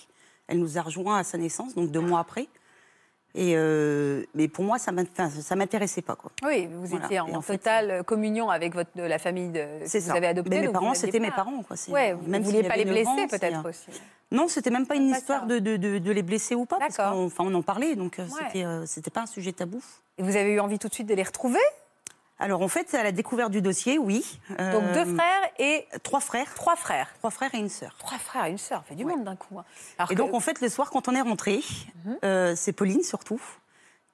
Elle nous a rejoints à sa naissance, donc deux mois après. Et euh, mais pour moi, ça ça m'intéressait pas quoi. Oui, vous Voilà. étiez en en fait, totale communion avec votre, la famille de, que vous avez adoptée. Mais mes parents, c'était mes parents quoi. Ouais, vous ne vouliez pas les blesser peut-être aussi. Non, c'était même pas une Pas histoire de, de, de- de les blesser ou pas, parce enfin, on en parlait, donc euh, Ouais. c'était euh, c'était pas un sujet tabou. Et vous avez eu envie tout de suite de les retrouver? Alors en fait, à la découverte du dossier, oui. Donc Euh, deux frères et Trois frères, trois frères. trois frères et une sœur. Trois frères et une sœur, fait du Ouais. monde d'un coup. hein. Alors Et que- donc en fait, le soir, quand on est rentré, Mhm. euh, c'est Pauline surtout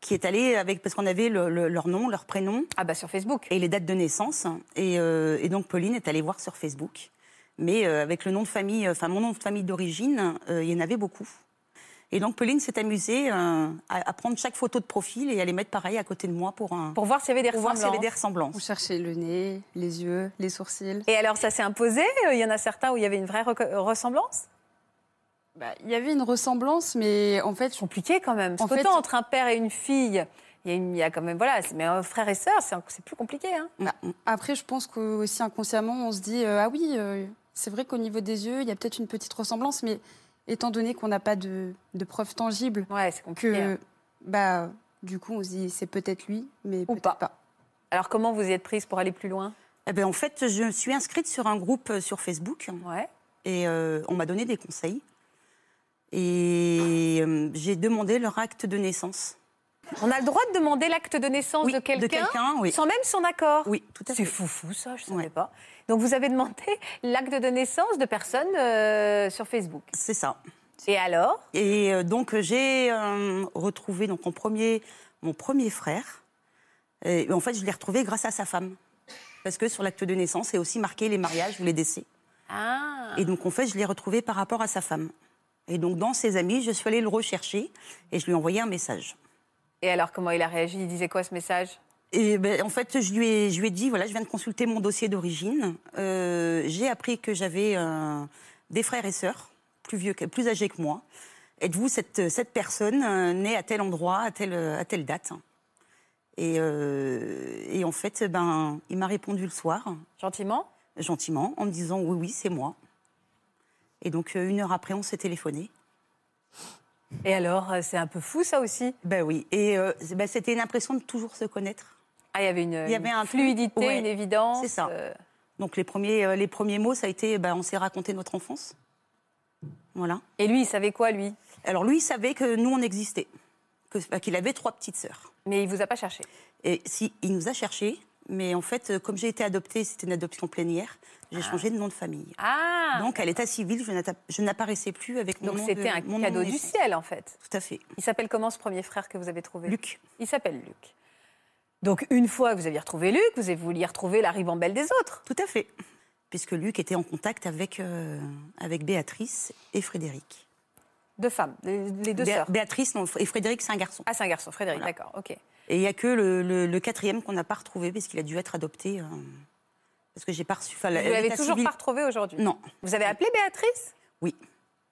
qui est allée avec parce qu'on avait le- le- leur nom, leur prénom Ah bah sur Facebook. et les dates de naissance. Et, euh, et donc Pauline est allée voir sur Facebook. Mais euh, avec le nom de famille, enfin mon nom de famille d'origine, euh, il y en avait beaucoup. Et donc Pauline s'est amusée euh, à, à prendre chaque photo de profil et à les mettre pareil à côté de moi pour, un, Pour voir s'il y avait des pour voir y avait des ressemblances. On ressemblances. cherchait le nez, les yeux, les sourcils. Et alors ça s'est imposé? Il y en a certains où il y avait une vraie ressemblance? Bah, Il y avait une ressemblance, mais en fait, C'est compliqué quand même. Parce En fait- entre un père et une fille, il y a, y quand même voilà, c'est- mais un frère et sœur, c'est c'est plus compliqué. Hein. bah, après, je pense qu'aussi inconsciemment, on se dit euh, ah oui, euh, c'est vrai qu'au niveau des yeux, il y a peut-être une petite ressemblance, mais étant donné qu'on n'a pas de, de preuves tangibles, Ouais, compliqué. hein. que bah du coup, on se dit c'est peut-être lui, mais Ou pas. pas. Alors comment vous y êtes prise pour aller plus loin? Eh ben, en fait, je me suis inscrite sur un groupe euh, sur Facebook Ouais. et euh, on m'a donné des conseils. Et euh, j'ai demandé leur acte de naissance. On a le droit de demander l'acte de naissance Oui, de quelqu'un oui. sans même son accord. Oui, tout à C'est fait. foufou ça, je ne savais Ouais. pas. Donc vous avez demandé l'acte de naissance de personnes euh, sur Facebook. C'est ça. Et alors? Et euh, donc j'ai euh, retrouvé donc mon premier, mon premier frère. Et en fait, je l'ai retrouvé grâce à sa femme. Parce que sur l'acte de naissance, c'est aussi marqué les mariages ou les décès. Ah. Et donc, en fait, je l'ai retrouvé par rapport à sa femme. Et donc, dans ses amis, je suis allée le rechercher et je lui ai envoyé un message. Et alors comment il a réagi? Il disait quoi ce message? Et ben, en fait, je lui, ai, je lui ai dit, voilà, je viens de consulter mon dossier d'origine. Euh, j'ai appris que j'avais euh, des frères et sœurs, plus, vieux, plus âgés que moi. Êtes-vous cette, cette personne euh, née à tel endroit, à telle, à telle date? Et, et en fait, ben, il m'a répondu le soir, Gentiment? Gentiment, en me disant, oui, oui, c'est moi. Et donc, une heure après, on s'est téléphoné. Et alors, euh, c'est un peu fou ça aussi? Ben oui, et euh, ben, c'était une impression de toujours se connaître. Ah, il y avait une, Il y avait une un fluidité, ouais, une évidence. c'est ça. euh, Donc les premiers, les premiers mots, ça a été, ben, on s'est raconté notre enfance. Voilà. Et lui, il savait quoi, lui? Alors lui, il savait que nous, on existait, enfin, qu'il avait trois petites sœurs. Mais il vous a pas cherché? Et si, il nous a cherchés, mais en fait, comme j'ai été adoptée, c'était une adoption plénière, j'ai changé de nom de famille. Ah Donc, à l'état civil, je n'apparaissais plus avec mon Donc nom c'était un mon cadeau de du naissance. ciel, en fait. Tout à fait. Il s'appelle comment ce premier frère que vous avez trouvé? Luc. Il s'appelle Luc. Donc une fois que vous aviez retrouvé Luc, vous avez voulu retrouver la ribambelle des autres. Tout à fait. Puisque Luc était en contact avec, euh, avec Béatrice et Frédéric. Deux femmes, les, les deux Bé- sœurs. Béatrice non, et Frédéric, c'est un garçon. Ah, c'est un garçon, Frédéric, Voilà. d'accord, ok. Et il n'y a que le, le- le quatrième qu'on n'a pas retrouvé, parce qu'il a dû être adopté. euh, parce que j'ai pas reçu. Vous la- l'avez toujours civil- pas retrouvé aujourd'hui? Non. Vous avez appelé Béatrice? Oui.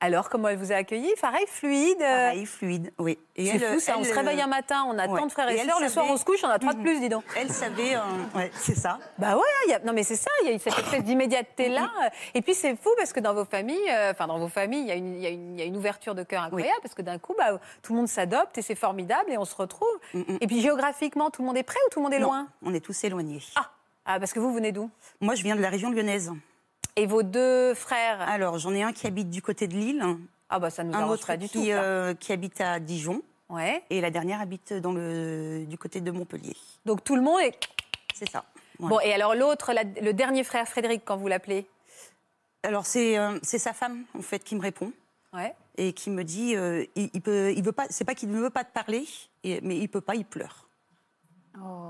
Alors, comment elle vous a accueilli Pareil, fluide euh, Pareil, fluide, oui. Et C'est fou, ça. on se réveille euh, un matin, on a ouais. tant de frères et, sœurs. Le soir, on se couche, on a trois de Mhm. plus, dis donc. Elle savait, euh, ouais, c'est ça. Bah ouais, y a- non mais c'est ça, il y a cette espèce d'immédiateté-là. Et puis c'est fou parce que dans vos familles, euh, enfin dans vos familles, il y, a une- y y a ouverture de cœur incroyable parce que d'un coup, bah, tout le monde s'adopte et c'est formidable et on se retrouve. Et puis géographiquement, tout le monde est prêt ou tout le monde est Non, loin? On est tous éloignés. ah. Ah, parce que vous venez d'où? Moi, je viens de la région lyonnaise. Et vos deux frères? Alors, j'en ai un qui habite du côté de Lille, Ah bah ça nous un autre pas du qui, tout. ça. euh, qui habite à Dijon, Ouais. et la dernière habite dans le, du côté de Montpellier. Donc tout le monde est. C'est ça. Bon et alors l'autre, la- le dernier frère Frédéric, quand vous l'appelez? Alors, c'est euh, c'est sa femme, en fait, qui me répond. Ouais. et qui me dit euh, il, il peut il veut pas c'est pas qu'il ne veut pas te parler et- mais il peut pas il pleure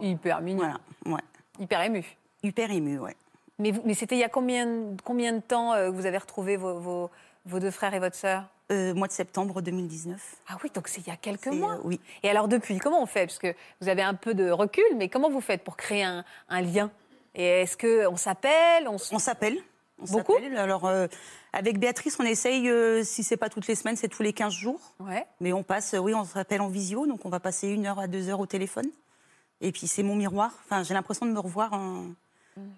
Hyper mignon, voilà ouais hyper ému. hyper ému ouais. Mais, mais c'était il y a combien, combien de temps euh, que vous avez retrouvé vos, vos- vos deux frères et votre sœur? Euh, mois de septembre 2019 Ah oui, donc c'est il y a quelques C'est, mois. euh, oui. Et alors depuis, comment on fait? Parce que vous avez un peu de recul, mais comment vous faites pour créer un, un lien? Et est-ce qu'on s'appelle on, s- on s'appelle. On Beaucoup? s'appelle. alors euh, avec Béatrice on essaye euh, si c'est pas toutes les semaines c'est tous les 15 jours. Ouais. mais on passe euh, oui on s'appelle en visio donc on va passer une heure à deux heures au téléphone et puis c'est mon miroir enfin j'ai l'impression de me revoir en-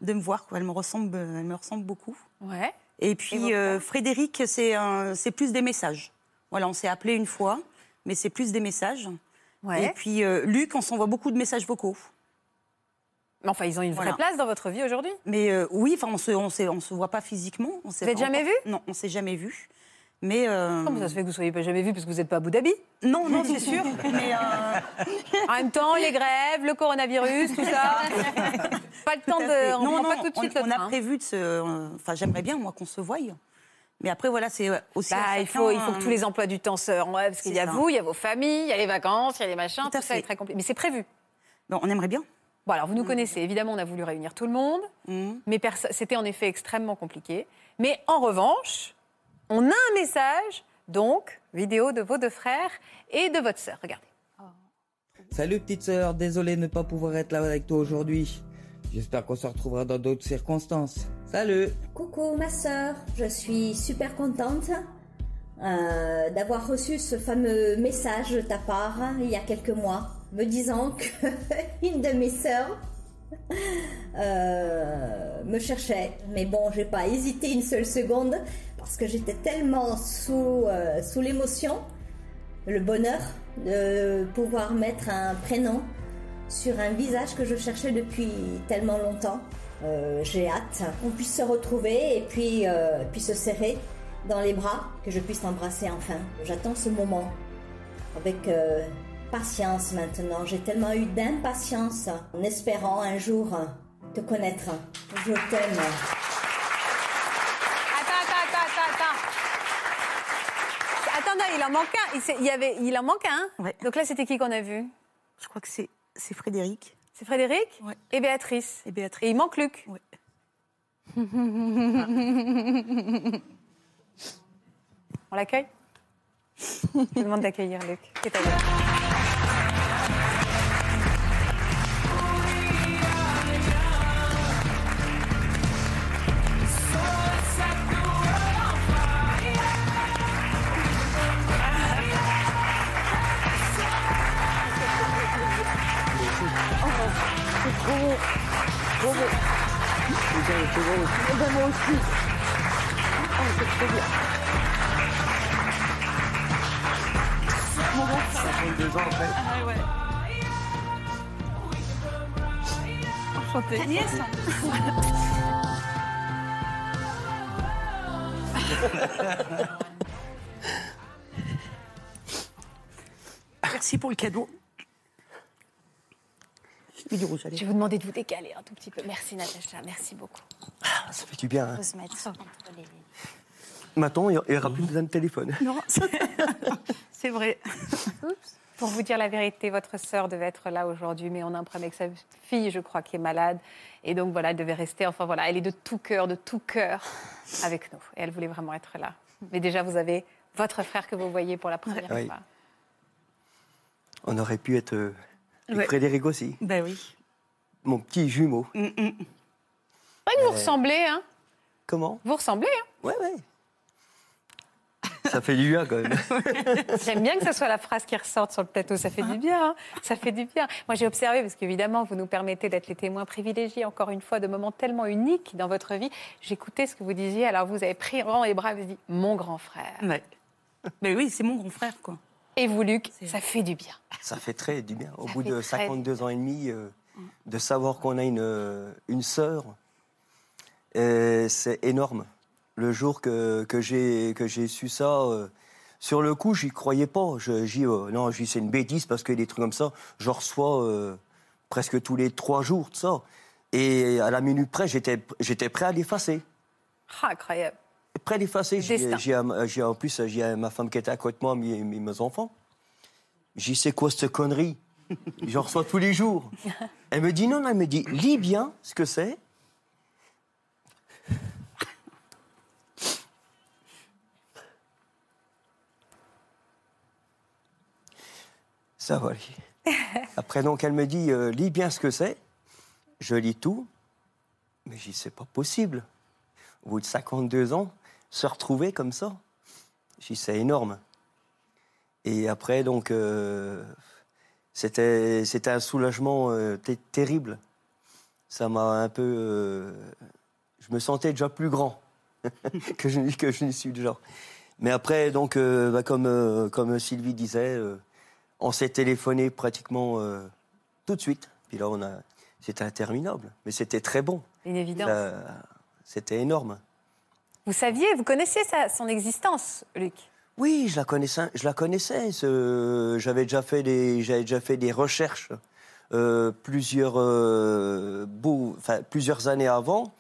de me voir quoi elle me ressemble elle me ressemble beaucoup Ouais. Et puis euh, Frédéric, c'est un- c'est plus des messages. Voilà, on s'est appelé une fois, mais c'est plus des messages. Ouais. Et puis euh, Luc, on s'envoie beaucoup de messages vocaux. Mais enfin, ils ont une vraie Voilà. place dans votre vie aujourd'hui? Mais euh, oui, enfin, on se, on, s'est- on se voit pas physiquement. On s'est Vous êtes jamais vus? Non, on s'est jamais vus. Mais euh, Comment ça se fait que vous ne soyez pas jamais vu parce que vous n'êtes pas à Abu Dhabi? Non, non, c'est sûr. [LAUGHS] mais euh, En même temps, les grèves, le coronavirus, tout ça. [LAUGHS] pas le temps de. On non, prend non, pas tout de on, suite le on a prévu de se. euh, Enfin, j'aimerais bien moi qu'on se voie. Mais après, voilà, c'est aussi. Bah, il, faut, il faut que tous les emplois du temps se ouais, parce qu'il y a ça. vous, il y a vos familles, il y a les vacances, il y a les machins, Tout ça est très compliqué. Mais c'est prévu. bon, on aimerait bien. Bon, alors vous nous connaissez, évidemment, on a voulu réunir tout le monde, Mhm. mais c'était en effet extrêmement compliqué. Mais en revanche, on a un message, donc, vidéo de vos deux frères et de votre sœur. Regardez. Salut petite sœur, désolé de ne pas pouvoir être là avec toi aujourd'hui. J'espère qu'on se retrouvera dans d'autres circonstances. Salut Coucou ma sœur, je suis super contente euh, d'avoir reçu ce fameux message de ta part il y a quelques mois, me disant que [LAUGHS] une de mes sœurs euh, me cherchait. Mais bon, j'ai pas hésité une seule seconde parce que j'étais tellement sous, euh, sous l'émotion, le bonheur de pouvoir mettre un prénom sur un visage que je cherchais depuis tellement longtemps. Euh, J'ai hâte qu'on puisse se retrouver et puis, euh, puis se serrer dans les bras, que je puisse t'embrasser enfin. J'attends ce moment avec patience maintenant. J'ai tellement eu d'impatience en espérant un jour te connaître. Je t'aime. Attends, attends, attends, attends, attends. Attends, non, il en manque un. Il, y avait, il en manque un. Ouais. Donc là, c'était qui qu'on a vu? Je crois que c'est c'est Frédéric C'est Frédéric? Ouais. et Béatrice. et Béatrice. Et il manque Luc. Ouais. [LAUGHS] On l'accueille? Je demande d'accueillir Luc. Aussi. Ben moi aussi. Oh, c'est ans après. Ah Merci pour le cadeau. Je mets du rouge à Je lèvres. vais vous demander de vous décaler un tout petit peu. Merci Natacha, merci beaucoup. Ah, Ça fait du bien. hein. faut se mettre entre les Maintenant, il n'y aura plus besoin de téléphone. [LAUGHS] Non, [LAUGHS] c'est vrai. Pour vous dire la vérité, votre sœur devait être là aujourd'hui, mais on a un problème avec sa fille, je crois, qui est malade. Et donc voilà, elle devait rester. Enfin voilà, elle est de tout cœur, de tout cœur avec nous. Et elle voulait vraiment être là. Mais déjà, vous avez votre frère que vous voyez pour la première Oui. fois. On aurait pu être euh, Ouais. Frédéric aussi, Ben oui. mon petit jumeau. Mm, mm. Vous ressemblez, hein Comment? Vous ressemblez, hein Ouais, ouais. Ça fait du bien quand même. [LAUGHS] J'aime bien que ce soit la phrase qui ressorte sur le plateau. Ça fait du bien. hein. ça fait du bien. Moi, j'ai observé, parce qu'évidemment, vous nous permettez d'être les témoins privilégiés, encore une fois, de moments tellement uniques dans votre vie. J'écoutais ce que vous disiez. Alors, vous avez pris vraiment les bras et vous avez dit Mon grand frère. Ouais. Ben oui, c'est mon grand frère, quoi. Et vous, Luc, ça fait du bien. Ça fait très du bien. Au Ça bout de très 52 ans et demi, euh, de savoir qu'on a une, euh, une sœur, euh, c'est énorme. Le jour que, que j'ai que j'ai su ça, euh, sur le coup, j'y croyais pas. Je, j'y, euh, non, j'y c'est une bêtise parce que des trucs comme ça, je reçois euh, presque tous les trois jours de ça. Et à la minute près, j'étais j'étais prêt à l'effacer. Ah, incroyable. Prêt à l'effacer. J'ai, en plus, j'ai ma femme qui était à côté de moi, mes, mes, enfants. Dit, c'est quoi cette connerie? [LAUGHS] J'en reçois tous les jours. Elle me dit, non, non, elle me dit, lis bien ce que c'est. Ça va aller. Après, donc, elle me dit, euh, lis bien ce que c'est. Je lis tout. Mais j'y c'est pas possible. Au bout de 52 ans, se retrouver comme ça, c'est énorme. Et après, donc, euh, c'était c'était un soulagement euh, terrible. Ça m'a un peu. euh, je me sentais déjà plus grand [LAUGHS] que je, que je n'y suis déjà. Mais après, donc, euh, bah, comme, comme Sylvie disait, on s'est téléphoné pratiquement tout de suite. Puis là, on a, c'était interminable, mais c'était très bon. Une évidence. C'était énorme. Vous saviez, vous connaissiez sa- son existence, Luc? Oui, je la connaissais. Je la connaissais. J'avais déjà fait des, j'avais déjà fait des recherches euh, plusieurs, euh, beaux- plusieurs années avant.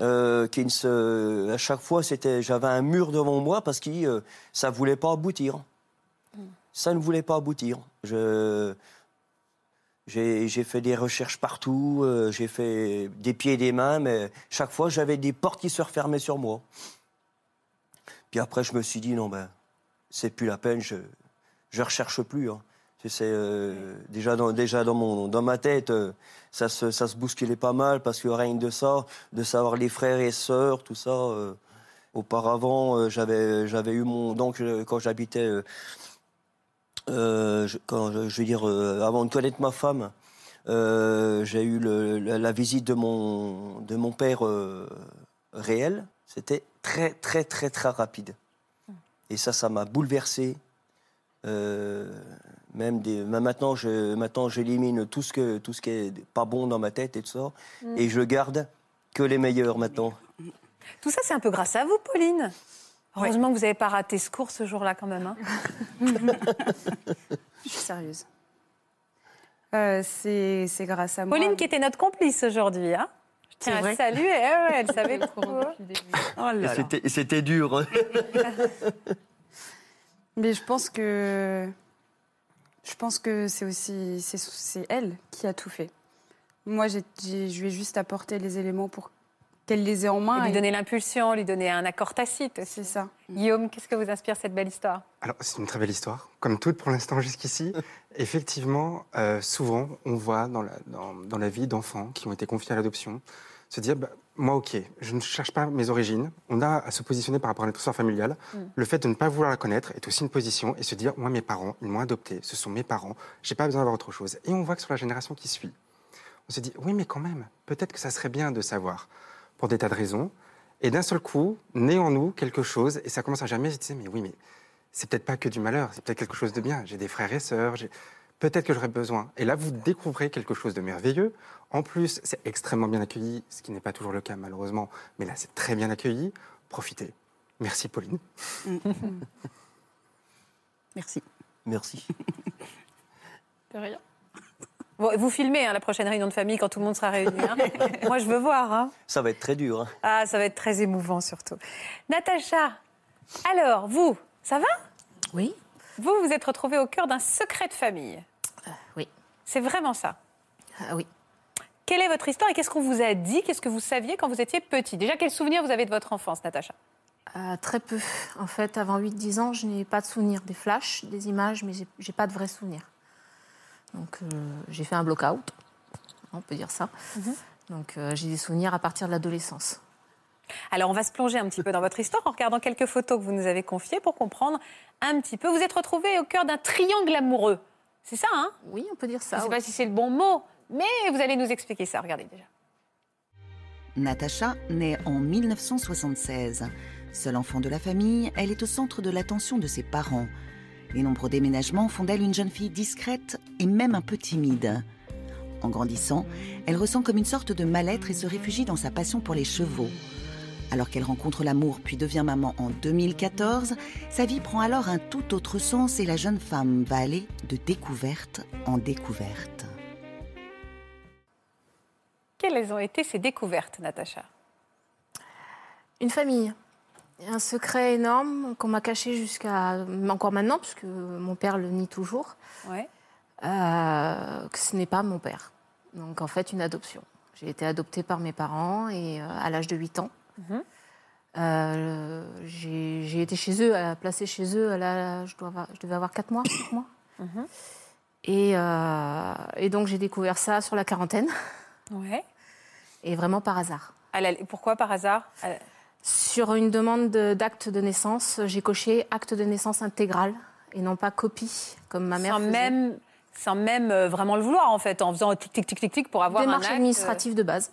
euh, ne à chaque fois, c'était, j'avais un mur devant moi parce que euh, ça voulait pas aboutir. Ça ne voulait pas aboutir. Je, j'ai, fait des recherches partout. euh, j'ai fait des pieds et des mains, mais chaque fois, j'avais des portes qui se refermaient sur moi. Puis après, je me suis dit, non, ben, c'est plus la peine, je recherche plus. hein. C'est, c'est, euh, déjà dans, mon, dans ma tête, euh, ça, se, ça se bousculait pas mal parce que rien de ça, de savoir les frères et sœurs, tout ça. auparavant, j'avais, j'avais eu mon. Donc, quand j'habitais. Euh, je, quand, je, je veux dire, euh, avant de connaître ma femme, euh, j'ai eu le- la, la visite de mon, de mon père réel. C'était très, très, très, très rapide. Et ça, ça m'a bouleversé. Euh, même, des, même maintenant, je, maintenant, j'élimine tout ce, que, tout ce qui est pas bon dans ma tête et tout ça. Mm. Et je garde que les meilleurs maintenant. Tout ça, c'est un peu grâce à vous, Pauline. Heureusement que vous n'avez pas raté ce cours ce jour-là, quand même. hein. [LAUGHS] Je suis sérieuse. Euh, c'est c'est grâce à moi. Pauline, qui était notre complice aujourd'hui. Hein Je tiens à saluer. eh ouais, elle savait tout. Oh là là. C'était, c'était dur. hein. [LAUGHS] Mais je pense que je pense que c'est aussi c'est, c'est elle qui a tout fait. Moi, j'ai, j'ai- je lui ai juste apporté les éléments pour qu'elle les ait en main. lui et- donner l'impulsion, lui donner un accord tacite. C'est ça. Guillaume, qu'est-ce que vous inspire cette belle histoire? Alors, c'est une très belle histoire. Comme toute pour l'instant jusqu'ici, [LAUGHS] effectivement, euh, souvent, on voit dans la, dans, dans la vie d'enfants qui ont été confiés à l'adoption se dire bah, moi, ok, je ne cherche pas mes origines. On a à se positionner par rapport à notre histoire familiale. Mm. Le fait de ne pas vouloir la connaître est aussi une position et se dire moi, mes parents, ils m'ont adopté, ce sont mes parents, j'ai pas besoin d'avoir autre chose. Et on voit que sur la génération qui suit, on se dit oui, mais quand même, peut-être que ça serait bien de savoir pour des tas de raisons. Et d'un seul coup, naît en nous quelque chose et ça commence à jamais. Je disais mais oui, mais c'est peut-être pas que du malheur, c'est peut-être quelque chose de bien. J'ai des frères et sœurs, peut-être que j'aurais besoin. Et là, vous découvrez quelque chose de merveilleux. En plus, c'est extrêmement bien accueilli, ce qui n'est pas toujours le cas malheureusement, mais là, c'est très bien accueilli. Profitez. Merci, Pauline. [LAUGHS] Merci. Merci. De rien. Bon, vous filmez hein, la prochaine réunion de famille quand tout le monde sera réuni. hein. [LAUGHS] Moi, je veux voir. hein. Ça va être très dur. hein. Ah, ça va être très émouvant surtout. Natacha, alors, vous, ça va? Oui. Vous, vous êtes retrouvée au cœur d'un secret de famille. oui. C'est vraiment ça Ah oui. Quelle est votre histoire et qu'est-ce qu'on vous a dit? Qu'est-ce que vous saviez quand vous étiez petit? Déjà, quel souvenir vous avez de votre enfance, Natacha? Euh, très peu. En fait, avant 8-10 ans, je n'ai pas de souvenirs. Des flashs, des images, mais j'ai- j'ai pas de vrais souvenirs. Donc, euh, j'ai fait un block-out, on peut dire ça. Donc, euh, j'ai des souvenirs à partir de l'adolescence. Alors, on va se plonger un petit peu dans votre histoire en regardant quelques photos que vous nous avez confiées pour comprendre un petit peu. Vous êtes retrouvée au cœur d'un triangle amoureux. C'est ça, hein? Oui, on peut dire ça. Je ne sais oui. pas si c'est le bon mot, mais vous allez nous expliquer ça. Regardez déjà. Natacha naît en 1976. Seule enfant de la famille, elle est au centre de l'attention de ses parents. Les nombreux déménagements font d'elle une jeune fille discrète et même un peu timide. En grandissant, elle ressent comme une sorte de mal-être et se réfugie dans sa passion pour les chevaux. Alors qu'elle rencontre l'amour puis devient maman en 2014, sa vie prend alors un tout autre sens et la jeune femme va aller de découverte en découverte. Quelles ont été ces découvertes, Natacha? Une famille. Un secret énorme qu'on m'a caché jusqu'à encore maintenant, puisque mon père le nie toujours, Ouais. euh, que ce n'est pas mon père. Donc en fait, une adoption. J'ai été adoptée par mes parents et euh, à l'âge de 8 ans. Mhm. Euh, j'ai été chez eux, placée chez eux, à la- je, dois avoir- je devais avoir 4 mois. cinq mois. Mhm. Et, et donc j'ai découvert ça sur la quarantaine, Ouais. et vraiment par hasard. Pourquoi par hasard? Sur une demande de- d'acte de naissance, j'ai coché acte de naissance intégral et non pas copie, comme ma mère sans faisait. même, sans même euh, vraiment le vouloir, en fait, en faisant tic, tic, tic, tic, tic pour avoir Démarche un acte. administrative de base.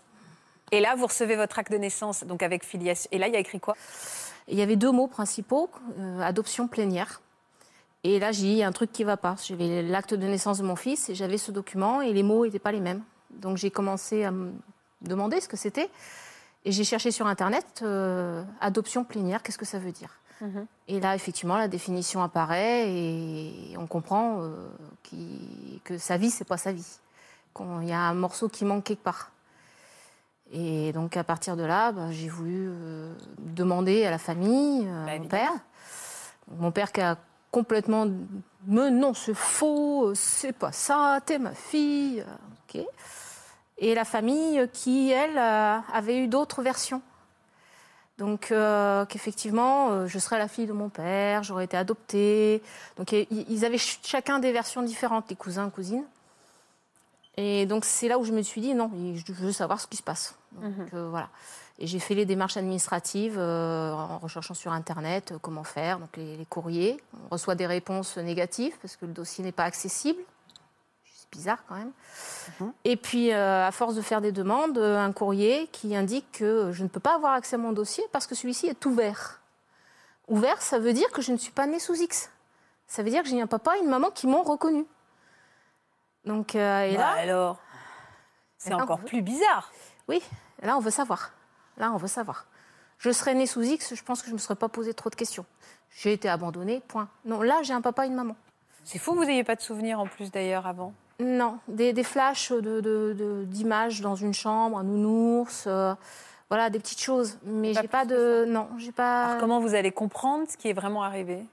Et là, vous recevez votre acte de naissance, donc avec filiation. Et là, il y a écrit quoi? Il y avait deux mots principaux, euh, adoption plénière. Et là, j'ai dit, il y a un truc qui ne va pas. J'avais l'acte de naissance de mon fils et j'avais ce document et les mots n'étaient pas les mêmes. Donc j'ai commencé à me demander ce que c'était. Et j'ai cherché sur Internet, euh, adoption plénière, qu'est-ce que ça veut dire Et là, effectivement, la définition apparaît et on comprend euh, que sa vie, c'est pas sa vie. Qu'il y a un morceau qui manque quelque part. Et donc, à partir de là, bah, j'ai voulu euh, demander à la famille, à mon père. Mon père qui a complètement. Mais non, c'est faux, c'est pas ça, t'es ma fille. Ok. Et la famille qui, elle, euh, avait eu d'autres versions. Donc, euh, qu'effectivement, euh, je serais la fille de mon père, j'aurais été adoptée. Donc, ils avaient ch- chacun des versions différentes, les cousins, cousines. Et donc, c'est là où je me suis dit, non, je veux savoir ce qui se passe. Donc, euh, voilà. Et j'ai fait les démarches administratives euh, en recherchant sur Internet comment faire, donc les, les courriers. On reçoit des réponses négatives parce que le dossier n'est pas accessible. Bizarre quand même. Et puis, euh, à force de faire des demandes, euh, un courrier qui indique que je ne peux pas avoir accès à mon dossier parce que celui-ci est ouvert. Ouvert, ça veut dire que je ne suis pas née sous X. Ça veut dire que j'ai un papa et une maman qui m'ont reconnu. Donc, euh, et Bah là, alors, c'est encore veut- plus bizarre. Oui, là, on veut savoir. Là, on veut savoir. Je serais née sous X, je pense que je ne me serais pas posé trop de questions. J'ai été abandonnée, point. Non, là, j'ai un papa et une maman. C'est fou que vous n'ayez pas de souvenirs en plus d'ailleurs avant. Non, des, des flashs de- de- de- d'images dans une chambre, un nounours, euh, voilà, des petites choses. Mais j'ai pas de. Non, j'ai pas. Alors, comment vous allez comprendre ce qui est vraiment arrivé?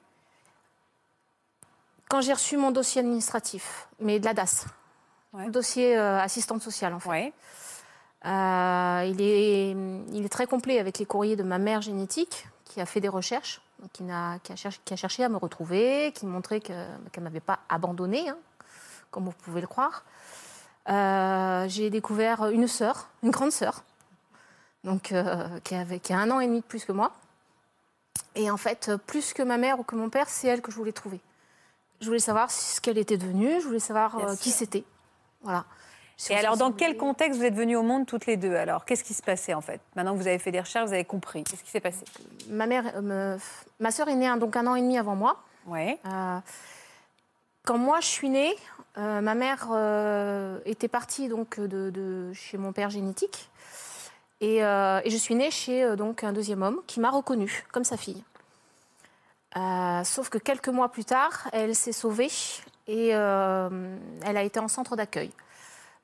Quand j'ai reçu mon dossier administratif, mais de la DAS, dossier euh, assistante sociale en fait. Euh, il, est, il est très complet avec les courriers de ma mère génétique qui a fait des recherches, qui, a, cherché, qui a cherché à me retrouver, qui montrait que- qu'elle ne m'avait pas abandonnée, hein, comme vous pouvez le croire. Euh, j'ai découvert une sœur, une grande sœur, donc, euh, qui, avait, qui a un an et demi de plus que moi. Et en fait, plus que ma mère ou que mon père, c'est elle que je voulais trouver. Je voulais savoir ce qu'elle était devenue, je voulais savoir euh, qui c'était. Voilà. Et alors, dans quel contexte vous êtes venues au monde toutes les deux Alors, qu'est-ce qui se passait en fait? Maintenant que vous avez fait des recherches, vous avez compris. Qu'est-ce qui s'est passé? Ma mère, me- ma sœur est née un- donc un an et demi avant moi. Ouais. Euh, quand moi je suis née, euh, ma mère euh, était partie donc de, de chez mon père génétique et, euh, et je suis née chez euh, donc un deuxième homme qui m'a reconnue comme sa fille. Euh, sauf que quelques mois plus tard, elle s'est sauvée et euh, elle a été en centre d'accueil.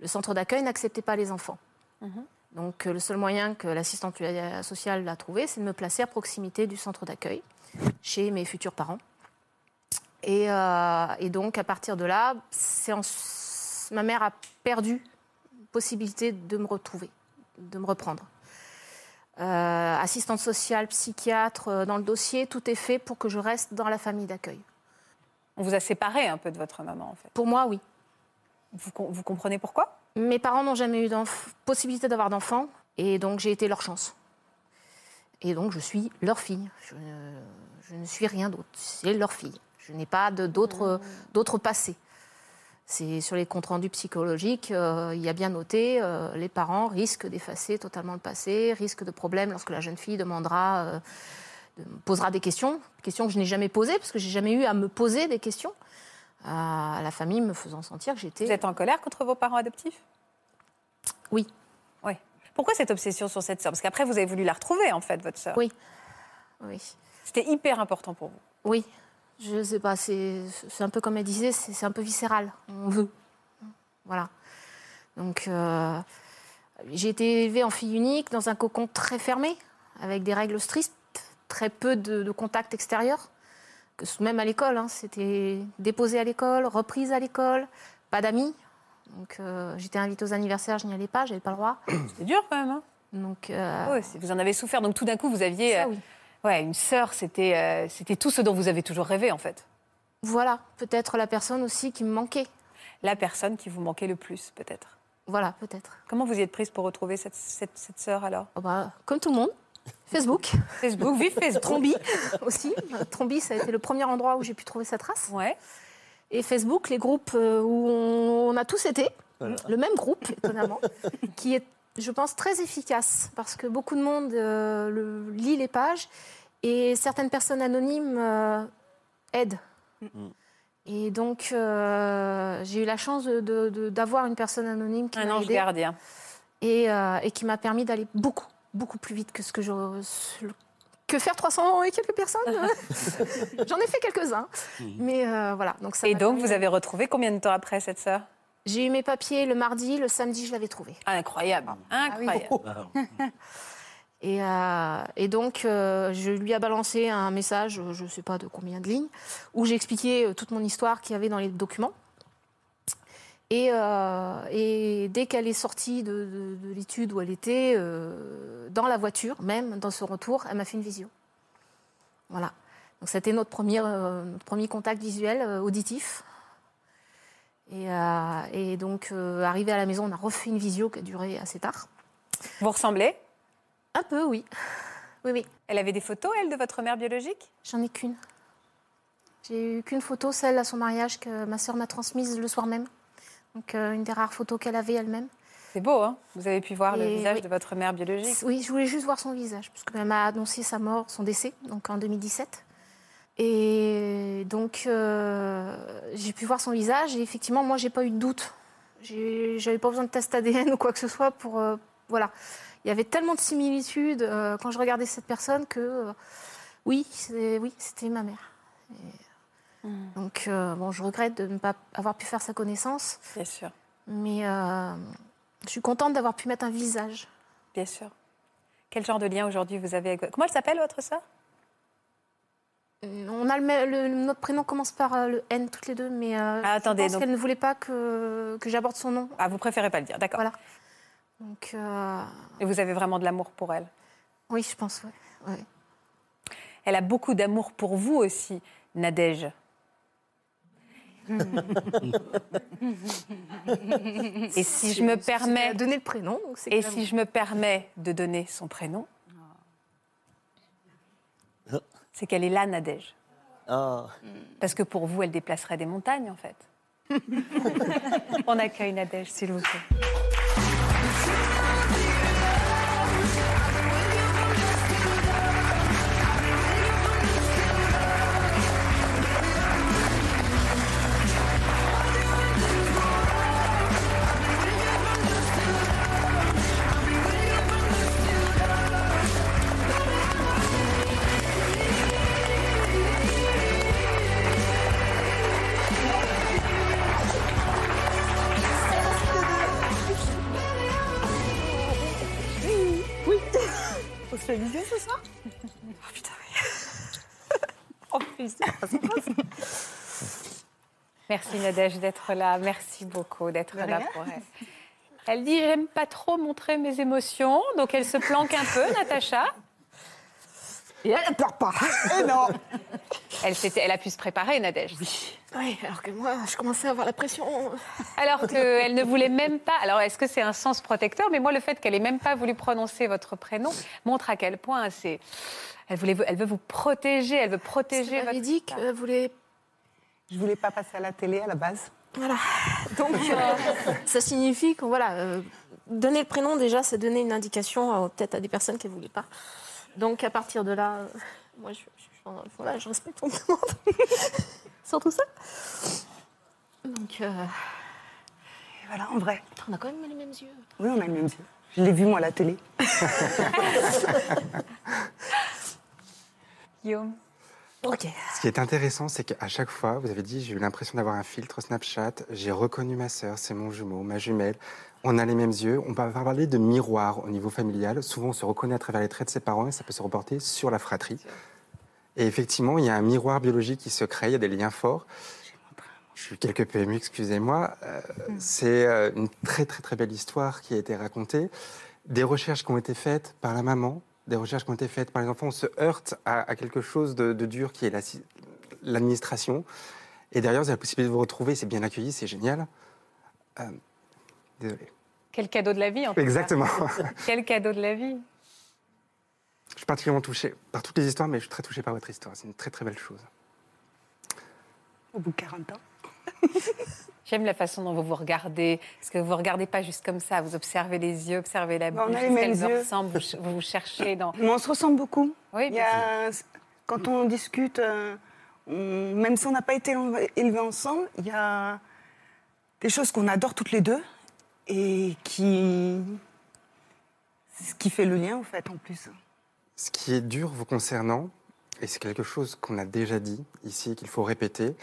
Le centre d'accueil n'acceptait pas les enfants. Mhm. Donc euh, le seul moyen que l'assistante sociale a trouvé, c'est de me placer à proximité du centre d'accueil, chez mes futurs parents. Et, euh, et donc à partir de là, en- ma mère a perdu possibilité de me retrouver, de me reprendre. Euh, assistante sociale, psychiatre, euh, dans le dossier, tout est fait pour que je reste dans la famille d'accueil. On vous a séparé un peu de votre maman, en fait. Pour moi, oui. Vous, com- vous comprenez pourquoi? Mes parents n'ont jamais eu possibilité d'avoir d'enfants, et donc j'ai été leur chance. Et donc je suis leur fille. Je ne suis rien d'autre. C'est leur fille. Je n'ai pas d'autres d'autres passés. C'est sur les comptes rendus psychologiques, euh, il y a bien noté, euh, les parents risquent d'effacer totalement le passé, risquent de problèmes lorsque la jeune fille demandera, euh, posera des questions, questions que je n'ai jamais posées parce que j'ai jamais eu à me poser des questions à la famille me faisant sentir que j'étais. Vous êtes en colère contre vos parents adoptifs? Oui. Oui. Pourquoi cette obsession sur cette sœur? Parce qu'après, vous avez voulu la retrouver, en fait, votre sœur. Oui. Oui. C'était hyper important pour vous. Oui, je sais pas, c'est un peu comme elle disait, c'est un peu viscéral. On veut. Voilà. Donc, euh, j'ai été élevée en fille unique dans un cocon très fermé, avec des règles strictes, très peu de, de contact extérieur. Que même à l'école, hein, c'était déposé à l'école, reprise à l'école, pas d'amis. Donc, euh, j'étais invitée aux anniversaires, je n'y allais pas, j'avais pas le droit. C'est dur quand même. Hein Donc, euh, vous en avez souffert. Donc tout d'un coup, vous aviez Ça, oui. Ouais, une sœur. C'était euh, c'était tout ce dont vous avez toujours rêvé, en fait. voilà, peut-être la personne aussi qui me manquait. La personne qui vous manquait le plus, peut-être. Voilà, peut-être. Comment vous y êtes prise pour retrouver cette, cette, cette sœur alors? Oh bah, comme tout le monde, Facebook. [LAUGHS] Facebook, vive Facebook. Trombi [LAUGHS] aussi. Trombi, ça a été le premier endroit où j'ai pu trouver sa trace. Ouais. Et Facebook, les groupes euh, où on, on a tous été, Voilà. le même groupe, étonnamment, [LAUGHS] qui est, je pense, très efficace parce que beaucoup de monde euh, le- lit les pages et certaines personnes anonymes euh, aident. Et donc, euh, j'ai eu la chance d'avoir une personne anonyme qui m'a gardien. et, et qui m'a permis d'aller beaucoup, beaucoup plus vite que ce que je. Que faire 300 et quelques personnes [LAUGHS] J'en ai fait quelques-uns. Mais euh, voilà. Donc ça Et donc, vous avez retrouvé combien de temps après cette sœur? J'ai eu mes papiers le mardi, le samedi, je l'avais trouvé. Incroyable. Incroyable. [LAUGHS] Et, euh, et donc, euh, je lui ai balancé un message, je ne sais pas de combien de lignes, où j'expliquais euh, toute mon histoire qu'il y avait dans les documents. Et, euh, et dès qu'elle est sortie de, de- de l'étude où elle était, euh, dans la voiture, même dans son retour, elle m'a fait une visio. Voilà. Donc, c'était notre premier, euh, notre premier contact visuel, euh, auditif. Et, euh, et donc, euh, arrivé à la maison, on a refait une visio qui a duré assez tard. Vous ressemblez? Un peu, oui. Oui, oui. Elle avait des photos, elle, de votre mère biologique? J'en ai qu'une. J'ai eu qu'une photo, celle à son mariage que ma sœur m'a transmise le soir même. Donc euh, une des rares photos qu'elle avait elle-même. C'est beau, hein? Vous avez pu voir le visage oui. de votre mère biologique? Oui, je voulais juste voir son visage, parce qu'elle m'a annoncé sa mort, son décès, donc en 2017. Et donc euh, j'ai pu voir son visage et effectivement, moi, j'ai pas eu de doute. J'avais pas besoin de test ADN ou quoi que ce soit pour euh, voilà. Il y avait tellement de similitudes euh, quand je regardais cette personne que oui, oui, c'était ma mère. Et, Donc bon, je regrette de ne pas avoir pu faire sa connaissance. Bien sûr. Mais je suis contente d'avoir pu mettre un visage. Bien sûr. Quel genre de lien aujourd'hui vous avez avec... Comment elle s'appelle, votre sœur? On a le, notre prénom commence par euh, le N toutes les deux, mais euh, Ah, attendez, je pense donc- qu'elle ne voulait pas que, que j'aborde son nom. Ah, vous préférez pas le dire, d'accord. Voilà. Donc euh, Et vous avez vraiment de l'amour pour elle oui, je pense, oui. Ouais. Elle a beaucoup d'amour pour vous aussi, Nadège. [LAUGHS] Et si je me permets... donner le prénom. donc c'est Et si je me permets de donner son prénom, c'est qu'elle est là, Nadège. Ah. Parce que pour vous, elle déplacerait des montagnes, en fait. [LAUGHS] On accueille Nadège, s'il vous plaît. Merci Nadège d'être là. Merci beaucoup d'être là pour elle. Elle dit j'aime pas trop montrer mes émotions, donc elle se planque un peu, Natacha. Et elle ne pleure pas. Et non. Elle, s'était- elle a pu se préparer, Nadège. Oui, alors que moi, je commençais à avoir la pression. Alors qu'elle ne voulait même pas. Alors, est-ce que c'est un sens protecteur? Mais moi, le fait qu'elle ait même pas voulu prononcer votre prénom montre à quel point c'est. Elle, voulait, elle veut vous protéger, elle veut protéger Elle votre. dit qu'elle voulait. Je voulais pas passer à la télé à la base. Voilà. [LAUGHS] Donc, euh, ça signifie que, voilà, euh, donner le prénom, déjà, c'est donner une indication euh, peut-être à des personnes qui ne voulaient pas. Donc, à partir de là, euh, moi, je, je- voilà, je respecte ton demande. [LAUGHS] Surtout ça. Donc, euh, Et voilà, en vrai. on a quand même les mêmes yeux. Oui, on a les mêmes yeux. Je l'ai vu, moi, à la télé. [LAUGHS] Guillaume. Ce qui est intéressant, c'est qu'à chaque fois, vous avez dit, j'ai eu l'impression d'avoir un filtre Snapchat, j'ai reconnu ma sœur, c'est mon jumeau, ma jumelle, on a les mêmes yeux, on va parler de miroir au niveau familial, souvent on se reconnaît à travers les traits de ses parents et ça peut se reporter sur la fratrie. Et effectivement, il y a un miroir biologique qui se crée, il y a des liens forts. Je suis quelque peu ému, excusez-moi. Euh, C'est euh, une très très très belle histoire qui a été racontée. Des recherches qui ont été faites par la maman, des recherches qui ont été faites par les enfants. On se heurte à, à quelque chose de, de dur qui est la- l'administration. Et derrière, vous avez la possibilité de vous retrouver, c'est bien accueilli, c'est génial. Euh, désolé. Quel cadeau de la vie, en cas. Exactement. [LAUGHS] Quel cadeau de la vie. Je suis particulièrement touché par toutes les histoires, mais je suis très touché par votre histoire. C'est une très très belle chose. Au bout de 40 ans. [LAUGHS] J'aime la façon dont vous vous regardez, parce que vous ne regardez pas juste comme ça, vous observez les yeux, observez la on bouche, a les est-ce mêmes qu'elles yeux. ressemblent, vous, vous vous cherchez dans... Mais on se ressemble beaucoup. Oui, Il y a- quand on discute, euh, on- même si on n'a pas été élevé- élevés ensemble, il y a des choses qu'on adore toutes les deux et qui. C'est ce qui fait le lien, en fait, en plus. Ce qui est dur vous concernant, et c'est quelque chose qu'on a déjà dit ici qu'il faut répéter,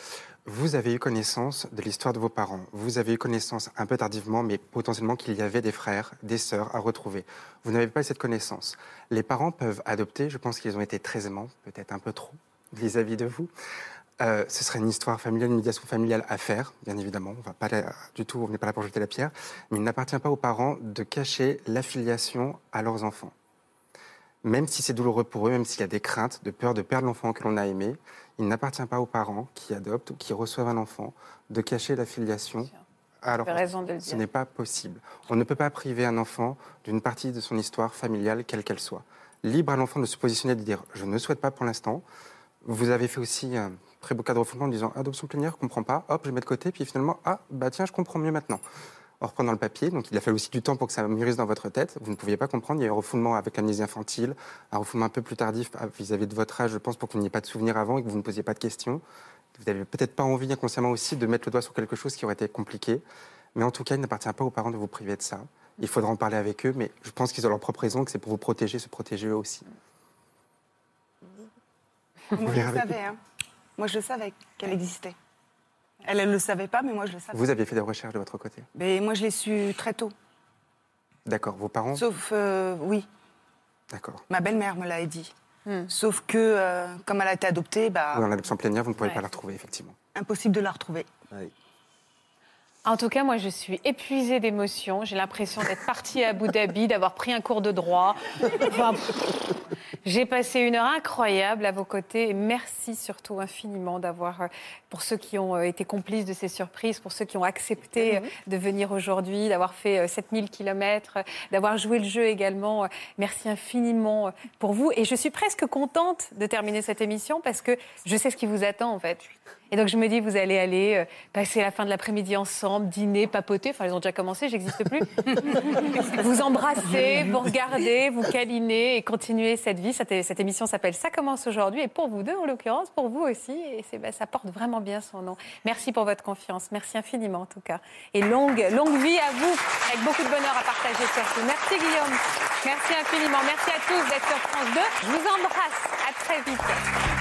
vous avez eu connaissance de l'histoire de vos parents. Vous avez eu connaissance un peu tardivement, mais potentiellement qu'il y avait des frères, des sœurs à retrouver. Vous n'avez pas eu cette connaissance. Les parents peuvent adopter, je pense qu'ils ont été très aimants, peut-être un peu trop, vis-à-vis de vous. Euh, ce serait une histoire familiale, une médiation familiale à faire, bien évidemment. On va pas du tout, on n'est pas là pour jeter la pierre. Mais il n'appartient pas aux parents de cacher l'affiliation à leurs enfants même si c'est douloureux pour eux, même s'il y a des craintes de peur de perdre l'enfant que l'on a aimé, il n'appartient pas aux parents qui adoptent ou qui reçoivent un enfant de cacher la filiation raison de le Ce n'est pas possible. On ne peut pas priver un enfant d'une partie de son histoire familiale, quelle qu'elle soit. Libre à l'enfant de se positionner et de dire je ne souhaite pas pour l'instant. Vous avez fait aussi un très beau cadre de refoulement en disant adoption plénière, je comprends pas, hop, je mets de côté, puis finalement, ah, bah tiens, je comprends mieux maintenant en reprenant le papier. Donc il a fallu aussi du temps pour que ça mûrisse dans votre tête. Vous ne pouviez pas comprendre. Il y a eu un refoulement avec l'amnésie infantile, un refoulement un peu plus tardif ah, vis-à-vis de votre âge, je pense, pour que vous n'ayez pas de souvenirs avant et que vous ne posiez pas de questions. Vous n'avez peut-être pas envie inconsciemment aussi de mettre le doigt sur quelque chose qui aurait été compliqué. Mais en tout cas, il n'appartient pas aux parents de vous priver de ça. Il faudra en parler avec eux, mais je pense qu'ils ont leur propre raison, que c'est pour vous protéger, se protéger eux aussi. Moi, je verrez le savais. hein. Moi, je savais qu'elle existait. Elle, elle le savait pas, mais moi, je le savais. Vous aviez fait des recherches de votre côté. Mais moi, je l'ai su très tôt. D'accord. Vos parents Sauf, euh, oui, D'accord. ma belle-mère me l'a dit. Hmm. Sauf que, euh, comme elle a été adoptée, bah, Dans l'adoption plénière, vous ne pouvez Ouais. pas la retrouver, effectivement. impossible de la retrouver. En tout cas, moi, je suis épuisée d'émotions. J'ai l'impression d'être partie à Abu Dhabi, d'avoir pris un cours de droit. Enfin, J'ai passé une heure incroyable à vos côtés et merci surtout infiniment d'avoir, euh, pour ceux qui ont euh, été complices de ces surprises, pour ceux qui ont accepté euh, de venir aujourd'hui, d'avoir fait euh, 7000 kilomètres, euh, d'avoir joué le jeu également. Merci infiniment pour vous et je suis presque contente de terminer cette émission parce que je sais ce qui vous attend en fait. Et donc je me dis, vous allez aller euh, passer la fin de l'après-midi ensemble, dîner, papoter. Enfin, ils ont déjà commencé, j'existe plus. [LAUGHS] vous embrasser, vous regarder, vous câliner et continuer cette vie. Cette, cette émission s'appelle Ça commence aujourd'hui. Et pour vous deux, en l'occurrence, pour vous aussi. Et bah, ça porte vraiment bien son nom. Merci pour votre confiance. Merci infiniment, en tout cas. Et longue, longue vie à vous, avec beaucoup de bonheur à partager surtout. Merci, Guillaume. Merci infiniment. Merci à tous d'être sur France 2. Je vous embrasse. À très vite.